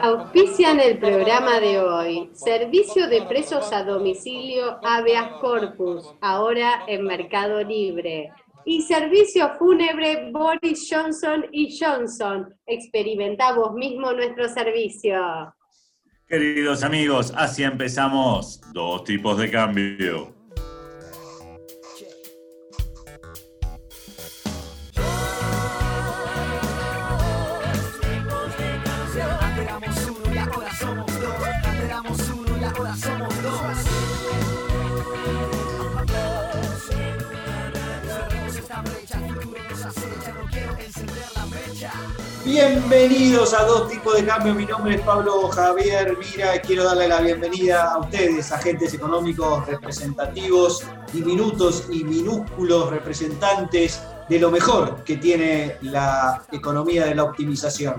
Auspician el programa de hoy. Servicio de presos a domicilio Habeas Corpus, ahora en Mercado Libre. Y servicio fúnebre Boris Johnson y Johnson. Experimenta vos mismo nuestro servicio. Queridos amigos, así empezamos. Dos tipos de cambio. Bienvenidos a Dos Tipos de Cambio. Mi nombre es Pablo Javier Mira. Quiero darle la bienvenida a ustedes, agentes económicos representativos, diminutos y minúsculos representantes de lo mejor que tiene la economía de la optimización.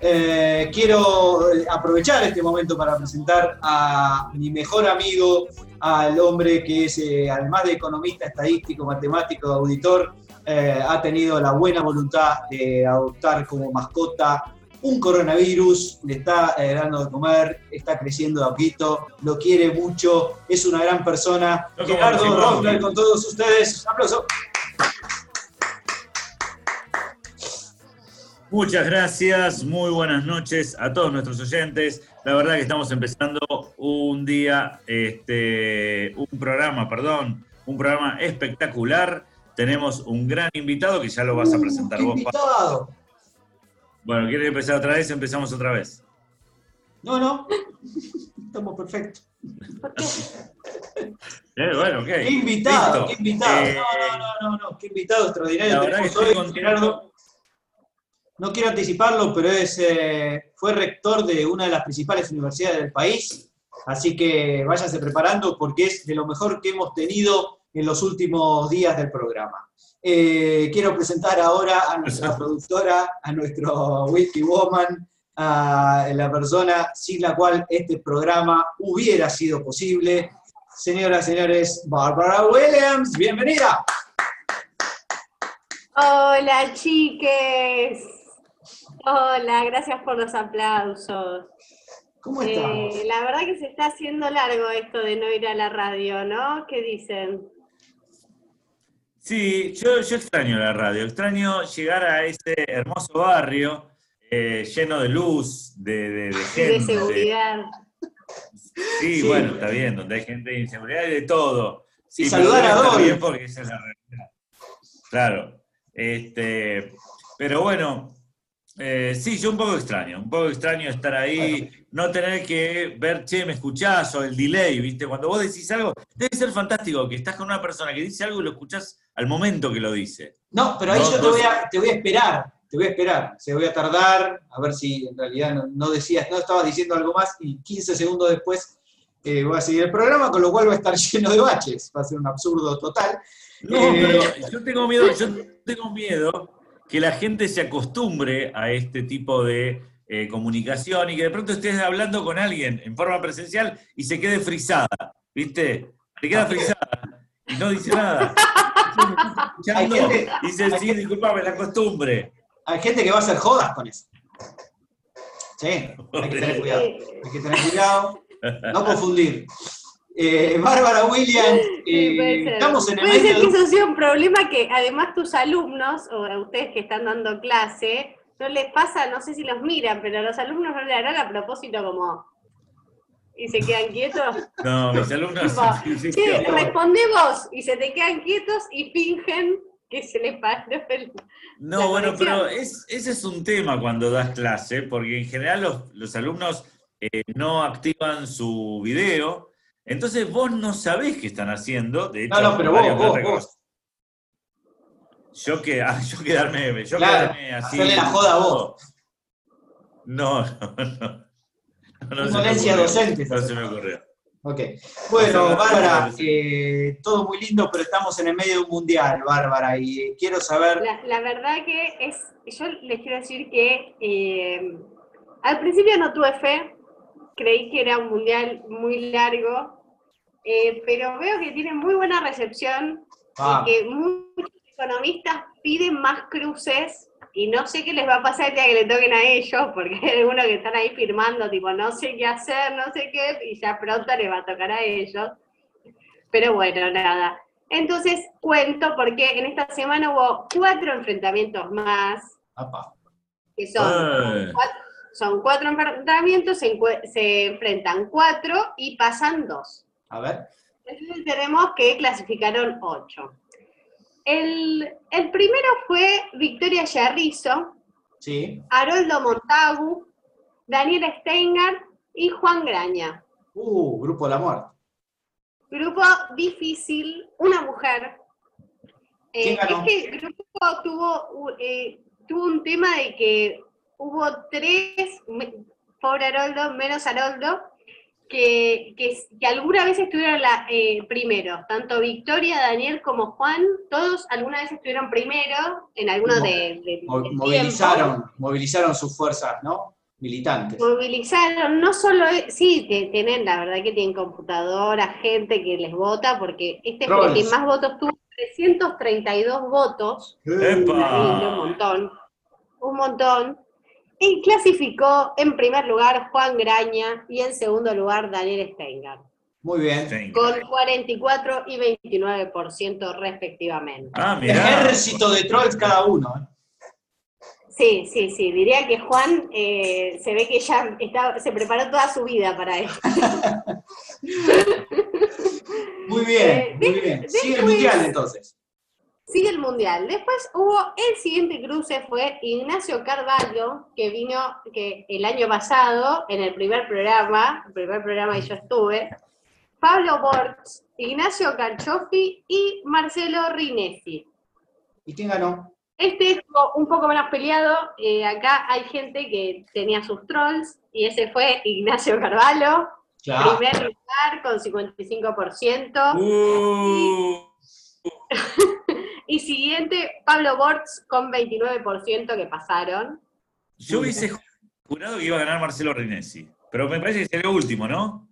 Eh, quiero aprovechar este momento para presentar a mi mejor amigo, al hombre que es, eh, además de economista, estadístico, matemático, auditor, eh, ha tenido la buena voluntad de adoptar como mascota un coronavirus, le está eh, dando de comer, está creciendo de a poquito, lo quiere mucho, es una gran persona. Gerardo Rockner con todos ustedes. aplauso. Muchas gracias, muy buenas noches a todos nuestros oyentes. La verdad que estamos empezando un día, este, un programa, perdón, un programa espectacular tenemos un gran invitado que ya lo vas a presentar vos. Invitado. Bueno, ¿quieres empezar otra vez? Empezamos otra vez. No, no. Estamos perfectos. Eh, bueno, ¿qué? ¿Qué invitado? ¿Qué invitado? Eh, no, no, no, no, qué invitado extraordinario. La verdad que estoy con Gerardo. No quiero anticiparlo, pero es, eh, fue rector de una de las principales universidades del país. Así que váyanse preparando porque es de lo mejor que hemos tenido en los últimos días del programa. Eh, quiero presentar ahora a nuestra productora, a nuestro Whisky Woman, a la persona sin la cual este programa hubiera sido posible. Señoras y señores, Barbara Williams, bienvenida. Hola chiques. Hola, gracias por los aplausos. ¿Cómo estás? Eh, la verdad que se está haciendo largo esto de no ir a la radio, ¿no? ¿Qué dicen? Sí, yo, extraño la radio, extraño llegar a ese hermoso barrio eh, lleno de luz, de, gente. De seguridad. Sí, bueno, está bien, donde hay gente de inseguridad y de todo. Sí, saludar a Dory. porque esa es la realidad. Claro. Este, pero bueno, eh, sí, yo un poco extraño, un poco extraño estar ahí, no tener que ver, che, me escuchás o el delay, ¿viste? Cuando vos decís algo, debe ser fantástico que estás con una persona que dice algo y lo escuchás al momento que lo dice. No, pero ahí yo te voy, a, te voy a esperar, te voy a esperar, se voy a tardar, a ver si en realidad no, decías, no estabas diciendo algo más y 15 segundos después eh, voy a seguir el programa, con lo cual va a estar lleno de baches, va a ser un absurdo total. No, pero eh, yo tengo miedo, yo tengo miedo que la gente se acostumbre a este tipo de eh, comunicación y que de pronto estés hablando con alguien en forma presencial y se quede frisada, ¿viste? Se queda frisada y no dice nada. y dice, sí, disculpame, la costumbre. Hay gente que va a hacer jodas con eso. Sí, hay que tener cuidado. Hay que tener cuidado, no confundir. Eh, Bárbara Williams, eh, estamos en el Puede ser que eso sea un problema que además tus alumnos, o ustedes que están dando clase, no les pasa, no sé si los miran, pero a los alumnos no le harán a propósito como y se quedan quietos. No, mis alumnos. sí, responde vos y se te quedan quietos y fingen que se les paró el. No, bueno, pero ese es un tema cuando das clase, porque en general los, alumnos eh, no activan su video entonces vos no sabés qué están haciendo. De hecho, no, no, pero vos, vos, vos. Yo, que, ah, yo quedarme, yo quedarme así. Hacerle la joda a vos. No, no, no. No Indolencia docente. No se me ocurrió. Ok. Bueno, Bárbara, eh, todo muy lindo, pero estamos en el medio de un mundial, Bárbara, y quiero saber... La, verdad que es, yo les quiero decir que eh, al principio no tuve fe, creí que era un mundial muy largo, eh, pero veo que tiene muy buena recepción Ah, y que muchos economistas piden más cruces y no sé qué les va a pasar el día que le toquen a ellos, porque hay algunos que están ahí firmando, tipo, no sé qué hacer, no sé qué, y ya pronto les va a tocar a ellos. Pero bueno, nada. Entonces cuento porque en esta semana hubo cuatro enfrentamientos más, apa. que son Eh, cuatro, son cuatro enfrentamientos, se, se enfrentan cuatro y pasan dos. A ver. Entonces tenemos que clasificaron ocho. El, el primero fue Victoria Yarrizo, Sí. Haroldo Montagu, Daniel Steingart y Juan Graña. Uh, Grupo de la Muerte. Grupo difícil, una mujer. ¿Quién Eh, este grupo tuvo, eh, tuvo un tema de que hubo tres, pobre Haroldo, menos Haroldo, que, que, que alguna vez estuvieron la, eh, primero. Tanto Victoria, Daniel como Juan, todos alguna vez estuvieron primero en algunos Mo- de, de- tiempo. movilizaron, movilizaron sus fuerzas, ¿no? Militantes. Movilizaron, no solo, e- sí, te- tienen, la verdad que tienen computadora, gente que les vota, porque este fue el que más votos tuvo, 332 votos, Eh, Epa. un montón, un montón. Y clasificó en primer lugar Juan Graña y en segundo lugar Daniel Steingart, Muy bien. con 44 y 29% respectivamente. Ah, mirá. Ejército de trolls cada uno. ¿eh? Sí, sí, sí, diría que Juan eh, se ve que ya está, se preparó toda su vida para esto. Muy bien, Eh, muy bien. Sigue el mundial entonces. Sigue el mundial. Después hubo el siguiente cruce fue Ignacio Carvalho, que vino que el año pasado en el primer programa, el primer programa que yo estuve, Pablo Bortz, Ignacio Calchofi y Marcelo Rinesi. ¿Y quién ganó? Este estuvo un poco menos peleado. eh, acá hay gente que tenía sus trolls y ese fue Ignacio Carvalho, Claro. primer lugar con 55%. Uh, Y siguiente, Pablo Bortz con 29% que pasaron. yo hubiese jurado que iba a ganar Marcelo Rinesi, pero me parece que sería último, ¿no?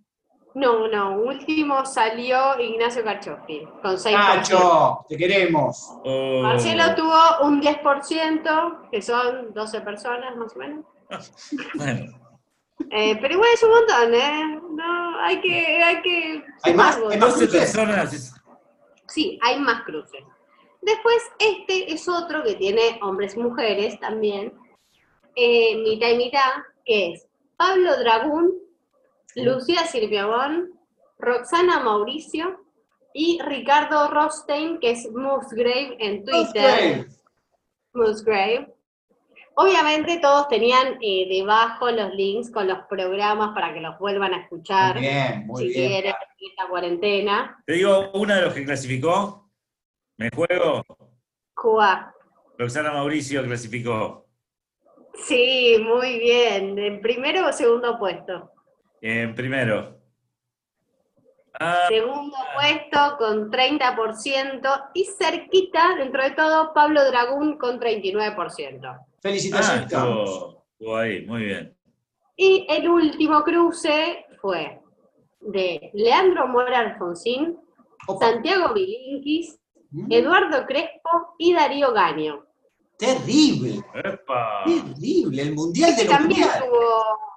No, no, último salió Ignacio Carchofi con 6%. Nacho, te queremos. Oh. Marcelo tuvo un 10%, que son 12 personas más o menos. Bueno, Eh, pero igual es un montón, ¿eh? No, hay que... Hay, que ¿Hay más? ¿Hay más 12 cruces? personas. Sí, hay más cruces. Después, este es otro que tiene hombres y mujeres también, eh, mitad y mitad, que es Pablo Dragún, Lucía Silviabón, Roxana Mauricio y Ricardo Rostein, que es Musgrave en Twitter. Musgrave. Obviamente todos tenían eh, debajo los links con los programas para que los vuelvan a escuchar Muy bien, muy si bien. quieren en esta cuarentena. Te digo, una de los que clasificó, me juego, Cuba. Roxana Mauricio clasificó. Sí, muy bien. ¿En primero o segundo puesto? En primero. Ah, Segundo puesto con 30% y cerquita, dentro de todo, Pablo Dragún con 39%. ah, Felicitaciones. estuvo, estuvo ahí, muy bien. Y el último cruce fue de Leandro Mora Alfonsín, Opa. Santiago Bilinkis, Eduardo Crespo y Darío Gaño. Terrible, ¡Epa! terrible. El mundial de los También mundiales. tuvo.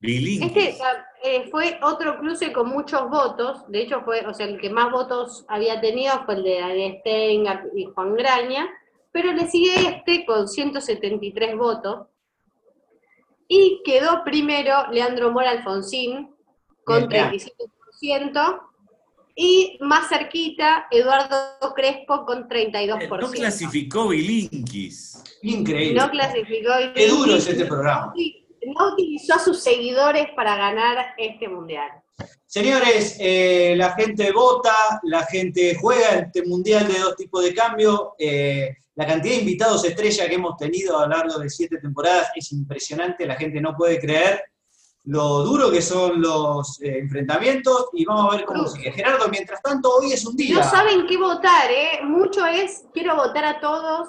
Este eh, fue otro cruce con muchos votos, de hecho fue, o sea, el que más votos había tenido fue el de Daniel Steingart y Juan Graña, pero le sigue este con 173 votos, y quedó primero Leandro Mora Alfonsín con Bien, 35%, y más cerquita Eduardo Crespo con Eh, 32%. No clasificó Bilinkis. Increíble. No clasificó. Qué duro es este programa. No utilizó a sus seguidores para ganar este mundial. Señores, eh, la gente vota, la gente juega este mundial de dos tipos de cambio. eh, la cantidad de invitados estrella que hemos tenido a lo largo de siete temporadas es impresionante, la gente no puede creer lo duro que son los eh, enfrentamientos y vamos a ver cómo sigue. Gerardo, mientras tanto, hoy es un día. No saben qué votar, ¿eh? Mucho es, quiero votar a todos,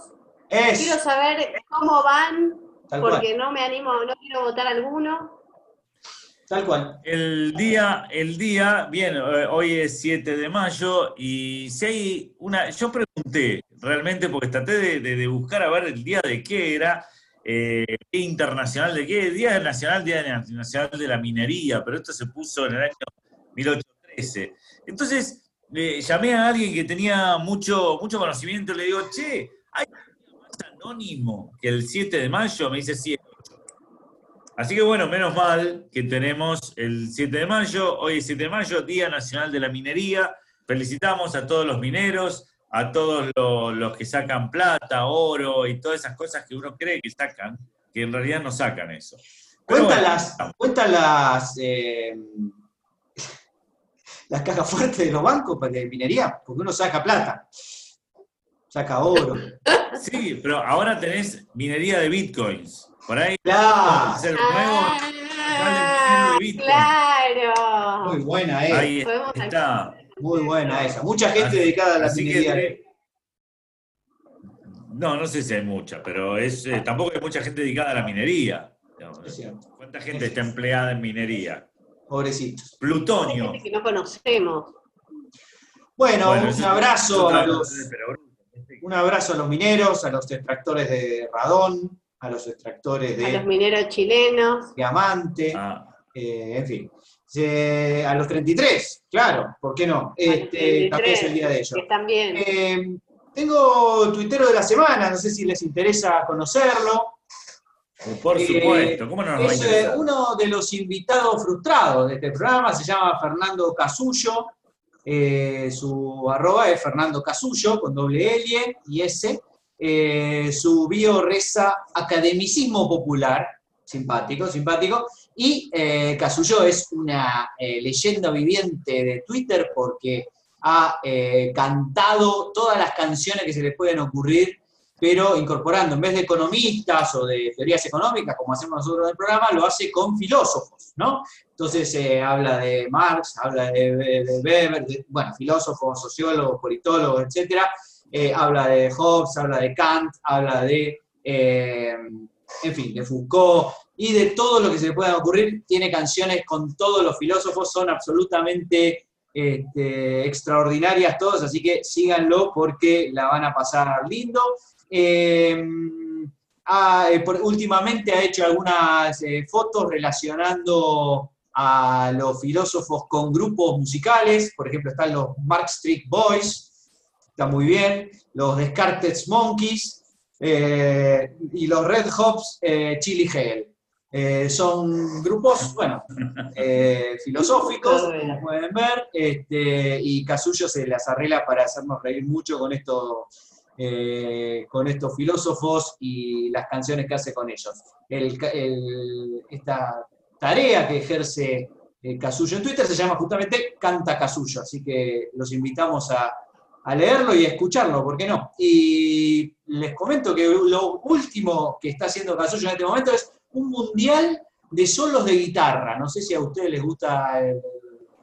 quiero saber cómo van, tal cual. porque no me animo, no quiero votar a alguno. Tal cual. El día, el día, bien, eh, hoy es 7 de mayo y si hay una, yo pregunté realmente porque traté de, buscar a ver el día de qué era, eh, internacional de qué, Día Nacional, Día Nacional de la Minería, pero esto se puso en el año 1813. Entonces, llamé a alguien que tenía mucho, mucho conocimiento le digo, che, ¿hay más anónimo que el 7 de mayo? Me dice, sí, Así que bueno, menos mal que tenemos el 7 de mayo, hoy es 7 de mayo, Día Nacional de la Minería. Felicitamos a todos los mineros, a todos los, que sacan plata, oro y todas esas cosas que uno cree que sacan, que en realidad no sacan eso. Cuéntalas, las, eh, las cajas fuertes de los bancos de minería, porque uno saca plata, saca oro. Sí, pero ahora tenés minería de bitcoins. Por ahí. Claro. Ah, claro. Muy buena esa. Ahí está. Muy buena esa. Mucha gente dedicada a la minería. no, no sé si hay mucha, pero es, eh, tampoco hay mucha gente dedicada a la minería. ¿Cuánta gente está empleada en minería? Pobrecitos. Plutonio. que no conocemos. Bueno, un abrazo a los, un abrazo a los mineros, a los extractores de radón, a los extractores de... A los mineros chilenos. Diamante, ah. eh, en fin. A los 33, claro, ¿por qué no? Este, también es el día de ellos. también. Eh, tengo tuitero de la semana, no sé si les interesa conocerlo. Por eh, supuesto, ¿cómo no nos es, va a uno de los invitados frustrados de este programa, se llama Fernando Casullo. su arroba es Fernando Casullo, con doble L y S. Eh, su bio reza academicismo popular, simpático, simpático, y eh, es una eh, leyenda viviente de Twitter porque ha cantado todas las canciones que se le pueden ocurrir, pero incorporando, en vez de economistas o de teorías económicas, como hacemos nosotros en el programa, lo hace con filósofos, ¿no? Entonces habla de Marx, habla de, Weber, bueno, filósofos, sociólogos, politólogos, etcétera, eh, habla de Hobbes, habla de Kant, habla de, eh, en fin, de Foucault y de todo lo que se le pueda ocurrir. Tiene canciones con todos los filósofos, son absolutamente este, extraordinarias todas, así que síganlo porque la van a pasar lindo. Eh, últimamente ha hecho algunas fotos relacionando a los filósofos con grupos musicales, por ejemplo están los Mark Street Boys, está muy bien, los Descartes Monkeys eh, y los Red Hops eh, Chili Hell. Eh, son grupos, bueno, filosóficos, como pueden ver, este, y Casullo se las arregla para hacernos reír mucho con estos, con estos filósofos y las canciones que hace con ellos. esta tarea que ejerce Casullo en Twitter se llama justamente Canta Casullo, así que los invitamos a, a leerlo y a escucharlo, ¿por qué no? Y les comento que lo último que está haciendo Casullo en este momento es un mundial de solos de guitarra. No sé si a ustedes les gusta el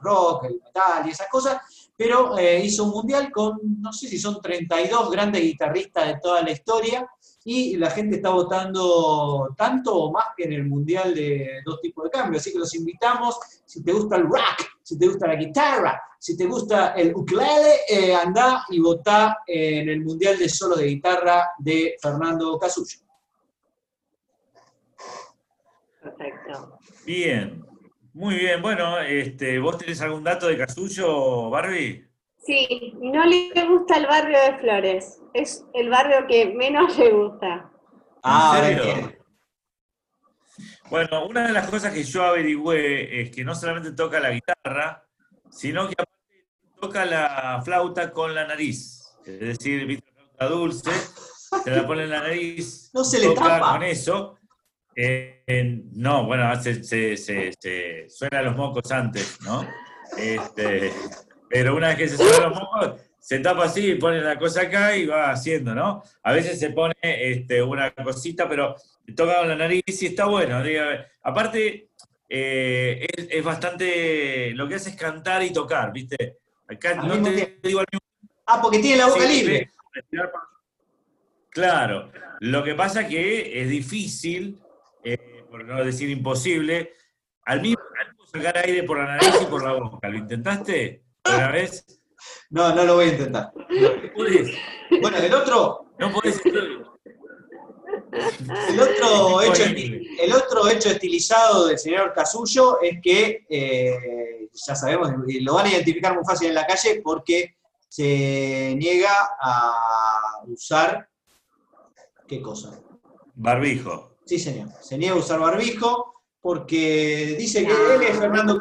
rock, el metal y esas cosas, pero eh, hizo un mundial con, no sé si son 32 grandes guitarristas de toda la historia, y la gente está votando tanto o más que en el mundial de dos tipos de cambio. Así que los invitamos, si te gusta el rock, si te gusta la guitarra, si te gusta el ukulele, eh, anda y vota en el mundial de solo de guitarra de Fernando Casullo. Perfecto. Bien, muy bien. Bueno, este, ¿vos tenés algún dato de Casullo, Barbie? Sí, no le gusta el barrio de Flores. Es el barrio que menos le gusta. Ah, ¿En Bueno, una de las cosas que yo averigüé es que no solamente toca la guitarra, sino que aparte toca la flauta con la nariz. Es decir, viste la flauta dulce, se la pone en la nariz, no se le tapa. con eso. Eh, no, bueno, se, se, se, suena los mocos antes, ¿no? Este, pero una vez que se suben los mocos, se tapa así, pone la cosa acá y va haciendo, ¿no? A veces se pone este, una cosita, pero toca con la nariz y está bueno. aparte, eh, es, bastante. Lo que hace es cantar y tocar, ¿viste? Acá no te digo al mismo Ah, porque tiene la boca libre. Claro. Lo que pasa es que es difícil, eh, por no decir imposible, al mismo sacar aire por la nariz y por la boca. ¿Lo intentaste? ¿Una vez? No, no lo voy a intentar. ¿Puedes? Bueno, el otro, No podés. el otro, hecho, el otro hecho estilizado del señor Casullo es que, eh, ya sabemos, lo van a identificar muy fácil en la calle porque se niega a usar, ¿qué cosa? Barbijo. Sí, señor, se niega a usar barbijo porque dice que No, él es Fernando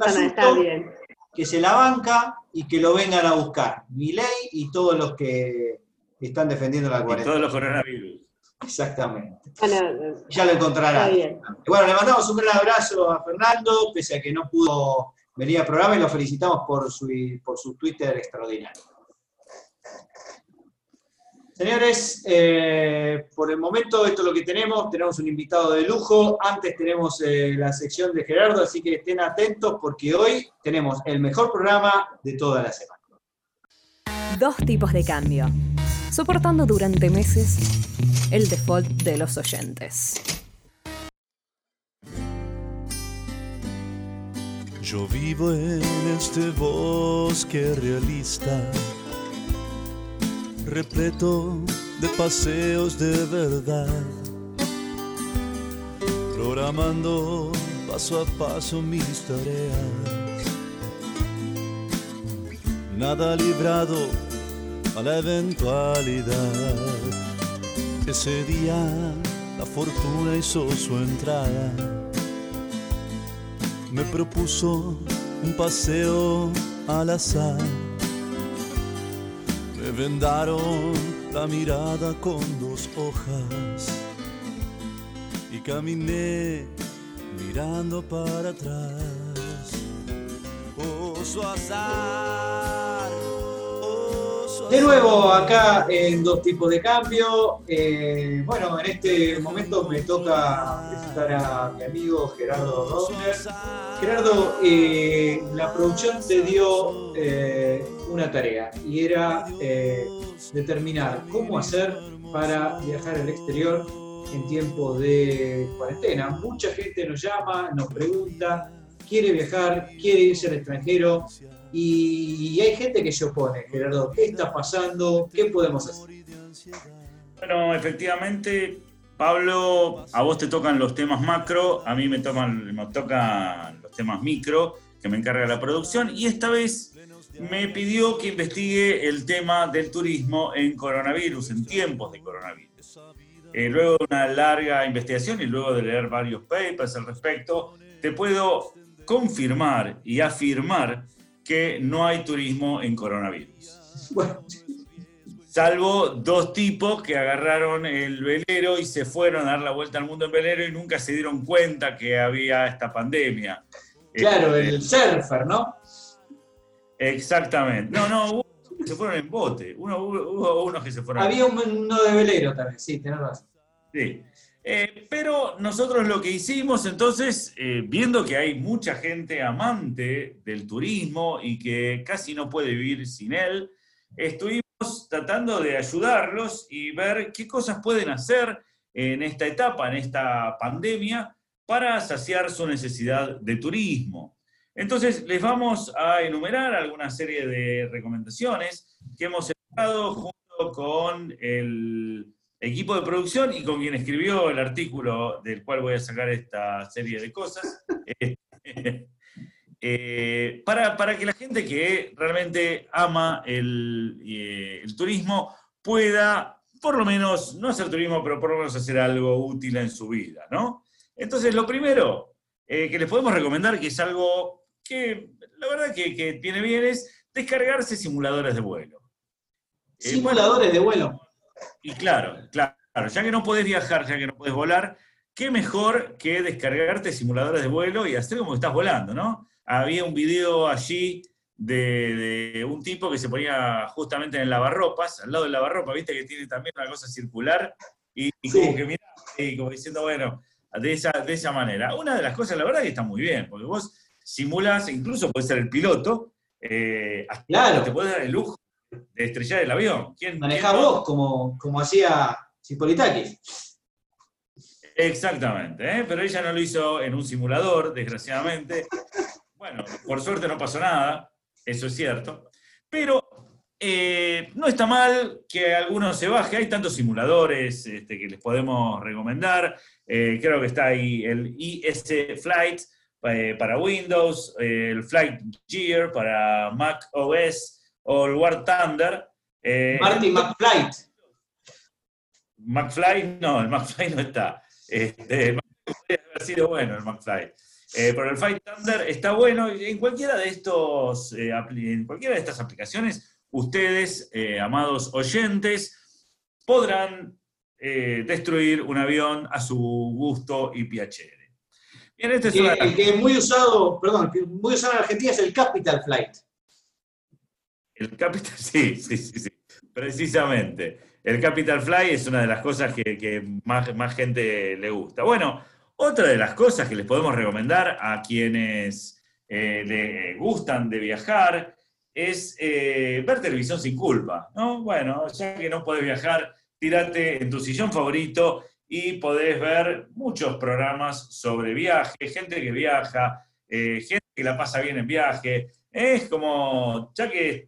bien. que se la banca y que lo vengan a buscar. Milei y todos los que están defendiendo la Y cuarentena. todos los coronavirus. Exactamente. Bueno, Ya lo encontrarán. Está bien. Y Bueno, le mandamos un gran abrazo a Fernando, pese a que no pudo venir al programa y lo felicitamos por su, por su Twitter extraordinario. Señores, eh, por el momento esto es lo que tenemos. Tenemos un invitado de lujo. Antes tenemos eh, la sección de Gerardo, así que estén atentos porque hoy tenemos el mejor programa de toda la semana. Dos tipos de cambio. Soportando durante meses el default de los oyentes. Yo vivo en este bosque realista, repleto de paseos de verdad, programando paso a paso mis tareas. Nada librado a la eventualidad. Ese día la fortuna hizo su entrada me propuso un paseo al azar. Vendaron la mirada con dos hojas y caminé mirando para atrás. Oh, su azar. oh, su De nuevo, acá en Dos Tipos de Cambio. Eh, bueno, en este momento me toca presentar a mi amigo Gerardo Rosner. Gerardo, eh, la producción te dio eh, una tarea y era eh, determinar cómo hacer para viajar al exterior en tiempo de cuarentena. Mucha gente nos llama, nos pregunta, quiere viajar, quiere irse al extranjero y hay gente que se opone. Gerardo, ¿qué está pasando? ¿Qué podemos hacer? Bueno, efectivamente, Pablo, a vos te tocan los temas macro, a mí me tocan, me tocan los temas micro, que me encarga la producción, y esta vez me pidió que investigue el tema del turismo en coronavirus, en tiempos de coronavirus. Eh, luego de una larga investigación y luego de leer varios papers al respecto, te puedo confirmar y afirmar que no hay turismo en coronavirus. Bueno, Salvo dos tipos que agarraron el velero y se fueron a dar la vuelta al mundo en velero y nunca se dieron cuenta que había esta pandemia. claro, Eh, el surfer, ¿no? Exactamente. No, no, hubo que se fueron en bote. Uno, hubo, unos que se fueron en Había un- uno de velero también, sí, tenés razón. Sí. Eh, pero nosotros lo que hicimos entonces, eh, viendo que hay mucha gente amante del turismo y que casi no puede vivir sin él, estuvimos tratando de ayudarlos y ver qué cosas pueden hacer en esta etapa, en esta pandemia, para saciar su necesidad de turismo. Entonces, les vamos a enumerar alguna serie de recomendaciones que hemos elaborado junto con el equipo de producción y con quien escribió el artículo del cual voy a sacar esta serie de cosas, eh, eh, para, para que la gente que realmente ama el, eh, el turismo pueda, por lo menos, no hacer turismo, pero por lo menos hacer algo útil en su vida, ¿no? Entonces, lo primero que les podemos recomendar, que es algo que la verdad que, que viene bien, es descargarse simuladores de vuelo. Eh, Simuladores de vuelo. y claro, claro, ya que no podés viajar, ya que no podés volar, qué mejor que descargarte simuladores de vuelo y hacer como que estás volando, ¿no? Había un video allí de, de un tipo que se ponía justamente en el lavarropas, al lado del lavarropa, viste que tiene también una cosa circular, y, y Sí. como que mira, y como diciendo, bueno, de esa, de esa manera. Una de las cosas, la verdad, que está muy bien, porque vos simulas, incluso puedes ser el piloto, eh, hasta Claro. te puedes dar el lujo de estrellar el avión. ¿Quién, Manejá quién no? vos como, como hacía Cipolitakis. Exactamente, ¿eh? pero ella no lo hizo en un simulador, desgraciadamente. Bueno, por suerte no pasó nada, eso es cierto. Pero eh, no está mal que alguno se baje, hay tantos simuladores este, que les podemos recomendar. Eh, creo que está ahí el ES Flight eh, para Windows, el Flight Gear para Mac OS o el War Thunder. Marty McFlight. McFly, no, el McFly no está. Este, haber sido bueno el McFly. pero el Flight Thunder está bueno. En cualquiera de estos, en cualquiera de estas aplicaciones ustedes, eh, amados oyentes, podrán eh, destruir un avión a su gusto y piacere. Bien, este es que, muy usado, perdón, muy usado en Argentina es el Capital Flight. El Capital, sí, sí, sí, sí, precisamente. El Capital Flight es una de las cosas que, más, más gente le gusta. Bueno, otra de las cosas que les podemos recomendar a quienes eh, le gustan de viajar es eh, ver televisión sin culpa, ¿no? Bueno, ya que no podés viajar, tírate en tu sillón favorito y podés ver muchos programas sobre viaje, gente que viaja, eh, gente que la pasa bien en viaje. Es como, ya que,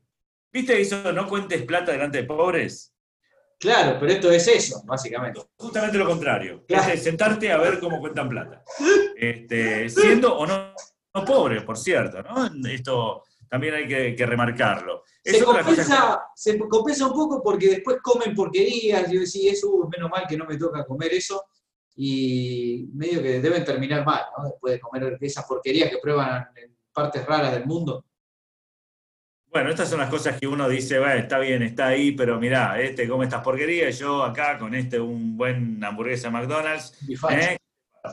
¿viste eso? No cuentes plata delante de pobres. Claro, pero esto es eso, básicamente. Justamente lo contrario. Es sentarte a ver cómo cuentan plata. Este, siendo o no, no pobre, por cierto, ¿no? Esto también hay que, remarcarlo. Se compensa, un poco porque después comen porquerías, yo decía, eso es menos mal que no me toca comer eso, y medio que deben terminar mal, ¿no? Después de comer esas porquerías que prueban en partes raras del mundo. Bueno, estas son las cosas que uno dice, bueno, está bien, está ahí, pero mirá, este come estas porquerías, yo acá con este un buen hamburguesa McDonald's, ¿eh?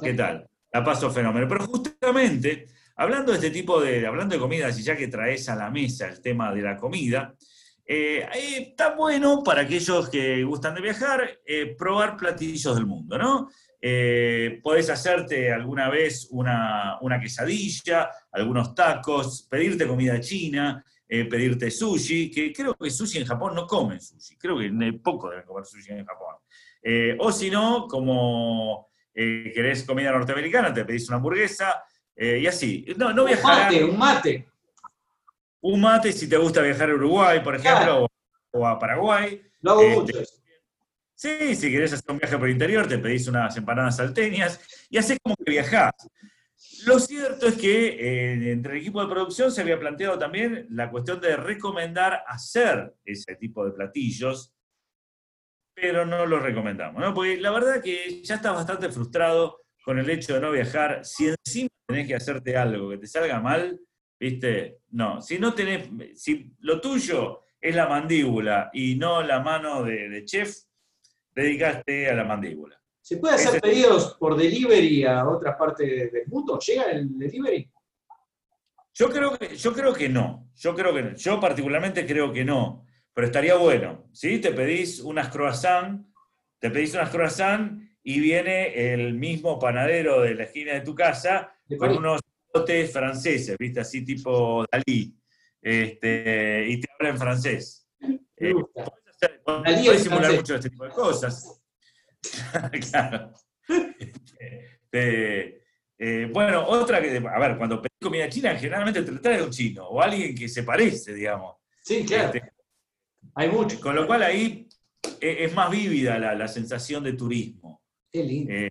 ¿qué tal? La paso fenómeno. Pero justamente Hablando de este tipo de, hablando de comidas, y ya que traes a la mesa el tema de la comida, eh, está bueno para aquellos que gustan de viajar, eh, probar platillos del mundo, ¿no? Eh, podés hacerte alguna vez una, quesadilla, algunos tacos, pedirte comida china, pedirte sushi, que creo que sushi en Japón no comen sushi, creo que poco deben comer sushi en Japón. o si no, como querés comida norteamericana, te pedís una hamburguesa, eh, y así. No, no un mate, un mate. Un mate si te gusta viajar a Uruguay, por ejemplo, o, a Paraguay. Lo hago eh, mucho. Sí, si querés hacer un viaje por el interior, te pedís unas empanadas salteñas y haces como que viajás. Lo cierto es que eh, entre el equipo de producción se había planteado también la cuestión de recomendar hacer ese tipo de platillos, pero no lo recomendamos, ¿no? Porque la verdad que ya estás bastante frustrado con el hecho de no viajar, si encima tenés que hacerte algo que te salga mal, ¿viste? No, si no tenés, si lo tuyo es la mandíbula y no la mano de, chef, dedicaste a la mandíbula. ¿Se puede hacer pedidos por delivery a otras partes del mundo? ¿Llega el delivery? Yo creo que, yo creo que no. Yo creo que Yo particularmente creo que no. Pero estaría bueno. ¿sí? Te pedís unas croissant, te pedís unas croissant y viene el mismo panadero de la esquina de tu casa con unos botes franceses, ¿viste? Así tipo Dalí. Este, y te habla en francés. Eh, puedes simular mucho este tipo de cosas. claro. Este, eh, bueno, otra que, a ver, cuando pedís comida china, generalmente te trae un chino o alguien que se parece, digamos. Sí, claro. Este, Hay mucho. Con lo cual ahí e, es más vívida la, la sensación de turismo. Eh,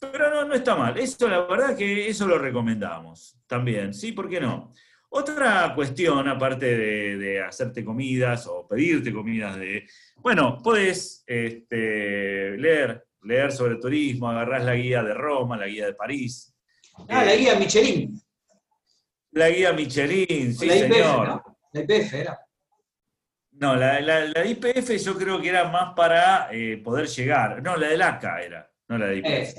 pero no, no está mal. Eso, la verdad que eso lo recomendamos también, ¿sí? ¿Por qué no? Otra cuestión, aparte de, hacerte comidas o pedirte comidas de. Bueno, puedes este, leer, leer sobre turismo, agarrás la guía de Roma, la guía de París. Ah, la guía Michelin. La guía Michelin, sí, señor. La IPF era. No, la, IPF yo creo que era más para eh, poder llegar. No, la del ACA era, no la de IPF.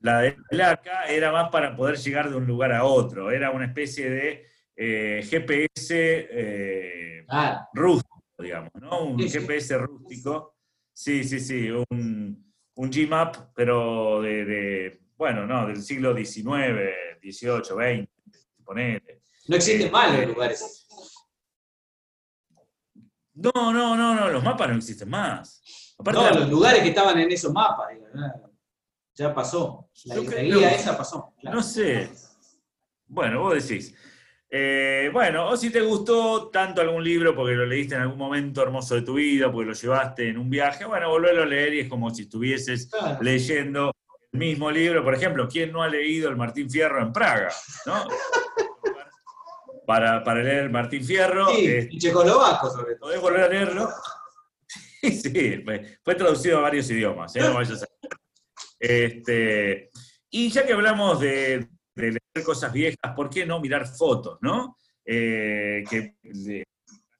La del ACA era más para poder llegar de un lugar a otro. Era una especie de eh, GPS eh, ah. rústico, digamos, ¿no? Un GPS rústico. Sí, sí, sí, un, un Gmap, pero de, bueno, no, del siglo XIX, XVIII, XX, ponele. No existen mal los lugares. No, no, no, no, los mapas no existen más. no, los lugares que estaban en esos mapas, ya pasó. La, guía esa pasó. No sé. Bueno, vos decís. Eh, bueno, o si te gustó tanto algún libro porque lo leíste en algún momento hermoso de tu vida, porque lo llevaste en un viaje, bueno, volverlo a leer y es como si estuvieses Claro. leyendo el mismo libro. Por ejemplo, ¿quién no ha leído el Martín Fierro en Praga? ¿no? para, para leer Martín Fierro, Sí, eh, y checoslovaco sobre todo. podés volver a leerlo. Sí, sí, fue, fue traducido a varios idiomas, ¿eh? no vayas a- Este, y ya que hablamos de, de leer cosas viejas, ¿por qué no mirar fotos, no? Eh, que de-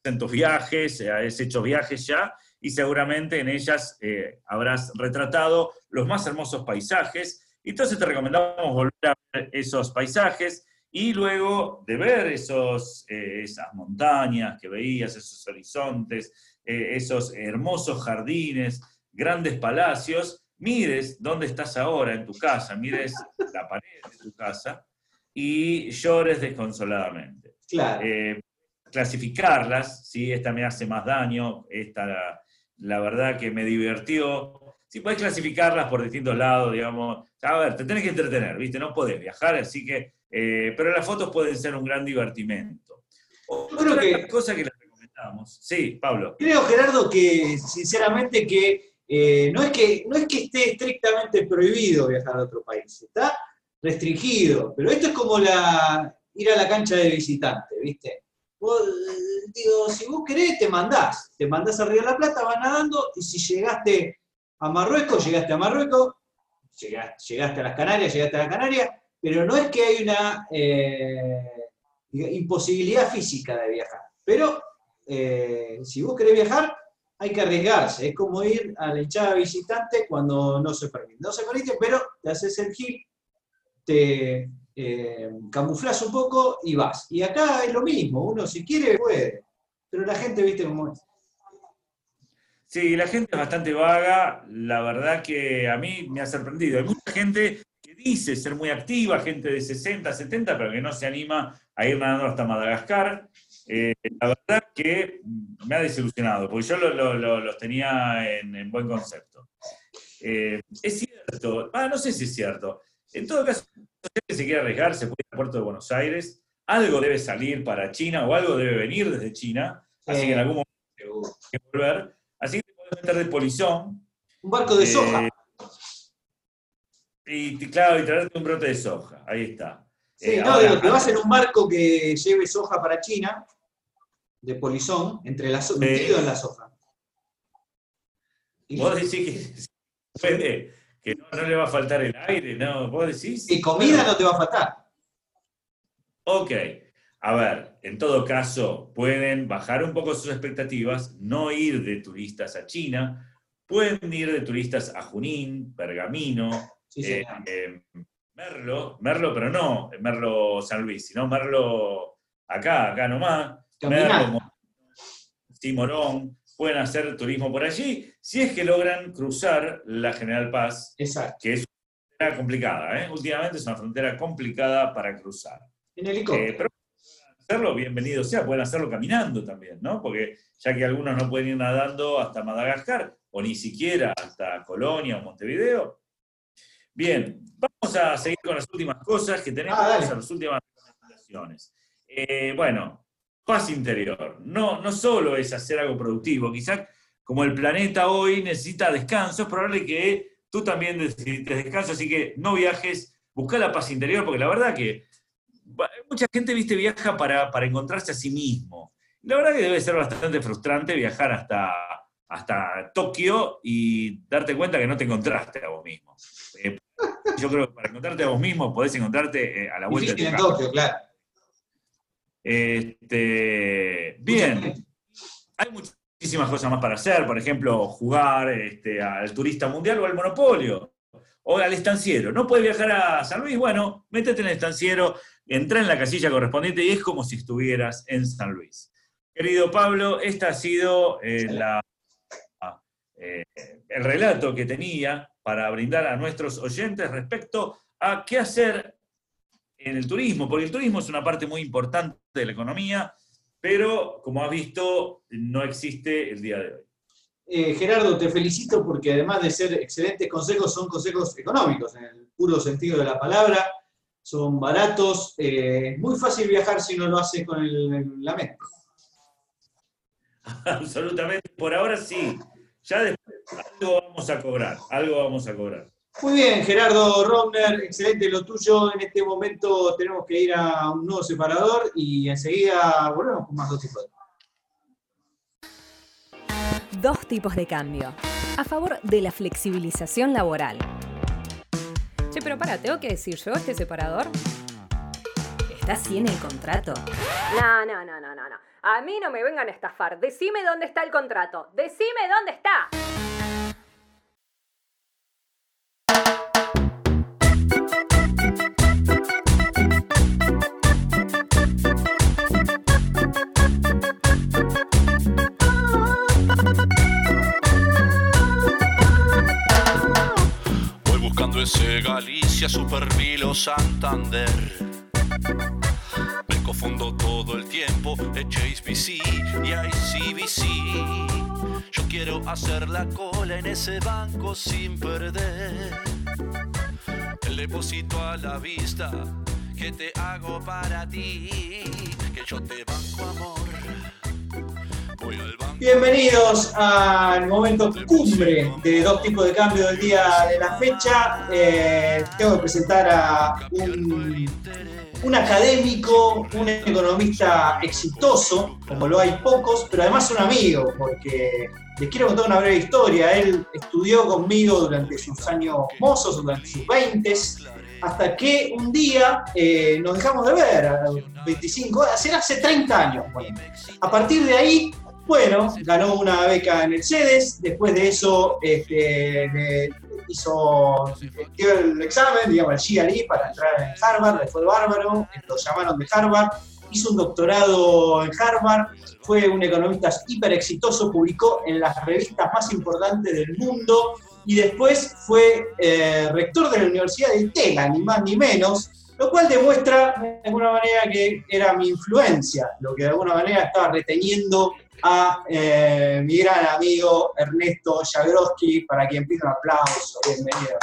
en tus viajes, eh, has hecho viajes ya, y seguramente en ellas eh, habrás retratado los más hermosos paisajes. Entonces te recomendamos volver a ver esos paisajes y luego de ver esos, eh, esas montañas que veías, esos horizontes, eh, esos hermosos jardines, grandes palacios, mires dónde estás ahora en tu casa, mires la pared de tu casa y llores desconsoladamente. Claro. Eh, clasificarlas, ¿sí? esta me hace más daño, esta la, la verdad que me divirtió. Si puedes clasificarlas por distintos lados, digamos, a ver, te tenés que entretener, ¿viste? No podés viajar, así que, eh, pero las fotos pueden ser un gran divertimento. Yo creo Otra que- cosa que les recomendamos, sí, Pablo. Creo, Gerardo, que sinceramente que, eh, no, es que no es que esté estrictamente prohibido viajar a otro país, está restringido, pero esto es como la, ir a la cancha de visitante, ¿viste? Vos, eh, digo, si vos querés, te mandás, te mandás a Río de la Plata, vas nadando, y si llegaste a Marruecos, llegaste a Marruecos, llegaste, llegaste a las Canarias, llegaste a las Canarias, pero no es que hay una eh, imposibilidad física de viajar, pero eh, si vos querés viajar, hay que arriesgarse. Es como ir a la hinchada visitante cuando no se permite. No se permite, pero te haces el gil, te eh, camuflas un poco y vas. Y acá es lo mismo. Uno si quiere puede. Pero la gente, viste cómo es. Sí, la gente es bastante vaga, la verdad que a mí me ha sorprendido. Hay mucha gente que dice ser muy activa, gente de 60, 70, pero que no se anima a ir nadando hasta Madagascar. Eh, la verdad que me ha desilusionado, porque yo lo- lo- lo- los tenía en, en buen concepto. Eh, es cierto, ah, no sé si es cierto. En todo caso, si se quiere arriesgar, se puede ir al puerto de Buenos Aires, algo debe salir para China o algo debe venir desde China, así Sí. que en algún momento hay que volver. Así que te puedes meter de polizón, Un barco de Eh, soja. Y claro, y traerte un brote de soja. Ahí está. Sí, Eh, no, ahora, digo, te vas en un barco que lleve soja para China, de polizón, entre la so- metido en la soja. Y, Vos decís que que no, no le va a faltar el aire, ¿no? Vos decís. y comida no te va a faltar. Ok. A ver, en todo caso, pueden bajar un poco sus expectativas, no ir de turistas a China, pueden ir de turistas a Junín, Pergamino, Sí, eh, eh, Merlo, Merlo, pero no Merlo San Luis, sino Merlo acá, acá nomás. Merlo, Mo- sí, Morón, pueden hacer turismo por allí, si es que logran cruzar la General Paz, Exacto. que es una frontera complicada, ¿eh? últimamente es una frontera complicada para cruzar. En Eh, helicóptero. pero pueden hacerlo, bienvenido sea, pueden hacerlo caminando también, ¿no? Porque ya que algunos no pueden ir nadando hasta Madagascar, o ni siquiera hasta Colonia o Montevideo. Bien, vamos a seguir con las últimas cosas que tenemos, Ah, las últimas recomendaciones. Eh, bueno, paz interior. No, no solo es hacer algo productivo, quizás como el planeta hoy necesita descanso, es probable que tú también necesites descanso, así que no viajes, busca la paz interior, porque la verdad que mucha gente, viste, viaja para, para encontrarse a sí mismo. La verdad que debe ser bastante frustrante viajar hasta, hasta Tokio y darte cuenta que no te encontraste a vos mismo. Eh, yo creo que para encontrarte a vos mismo podés encontrarte eh, a la vuelta de Difícil tu en. Tokio, claro. Este, bien, hay muchísimas cosas más para hacer, por ejemplo, jugar este, al turista mundial o al monopolio, o al estanciero. ¿No puedes viajar a San Luis? Bueno, métete en el estanciero, entra en la casilla correspondiente y es como si estuvieras en San Luis. Querido Pablo, esta ha sido eh, la, eh, el relato que tenía para brindar a nuestros oyentes respecto a qué hacer en el turismo, porque el turismo es una parte muy importante de la economía, pero como has visto, no existe el día de hoy. Eh, Gerardo, te felicito porque además de ser excelentes consejos, son consejos económicos, en el puro sentido de la palabra. son baratos, eh, es muy fácil viajar si no lo hace con el, la mente. Absolutamente, por ahora sí. Ya después algo vamos a cobrar, algo vamos a cobrar. Muy bien, Gerardo Romner, excelente lo tuyo. En este momento tenemos que ir a un nuevo separador y enseguida volvemos con más dos tipos de Dos tipos de cambio. A favor de la flexibilización laboral. Che, pero para, ¿tengo que decir yo este separador? ¿Está así en el contrato? No, no, no, no, no, no. A mí no me vengan a estafar. Decime dónde está el contrato. Decime dónde está. Galicia, Supervilo, Santander. Me confundo todo el tiempo, HSBC y ICBC. Yo quiero hacer la cola en ese banco sin perder. El depósito a la vista que te hago para ti, que yo te banco amor. Voy al banco. Bienvenidos al momento cumbre de dos tipos de cambio del día de la fecha. Eh, tengo que presentar a un, académico, un economista exitoso, como lo hay pocos, pero además un amigo, porque les quiero contar una breve historia. Él estudió conmigo durante sus años mozos, durante sus 20 hasta que un día eh, nos dejamos de ver, a los 25, hace, hace 30 años. A partir de ahí bueno, ganó una beca en el CEDES, después de eso este, le hizo, dio el examen, digamos, el GRE para entrar en Harvard, le fue bárbaro, lo llamaron de Harvard, hizo un doctorado en Harvard, fue un economista hiper exitoso, publicó en las revistas más importantes del mundo y después fue eh, rector de la Universidad de Tela, ni más ni menos, lo cual demuestra de alguna manera que era mi influencia, lo que de alguna manera estaba reteniendo a eh, mi gran amigo Ernesto Jagroski, para quien pido un aplauso. Bienvenido.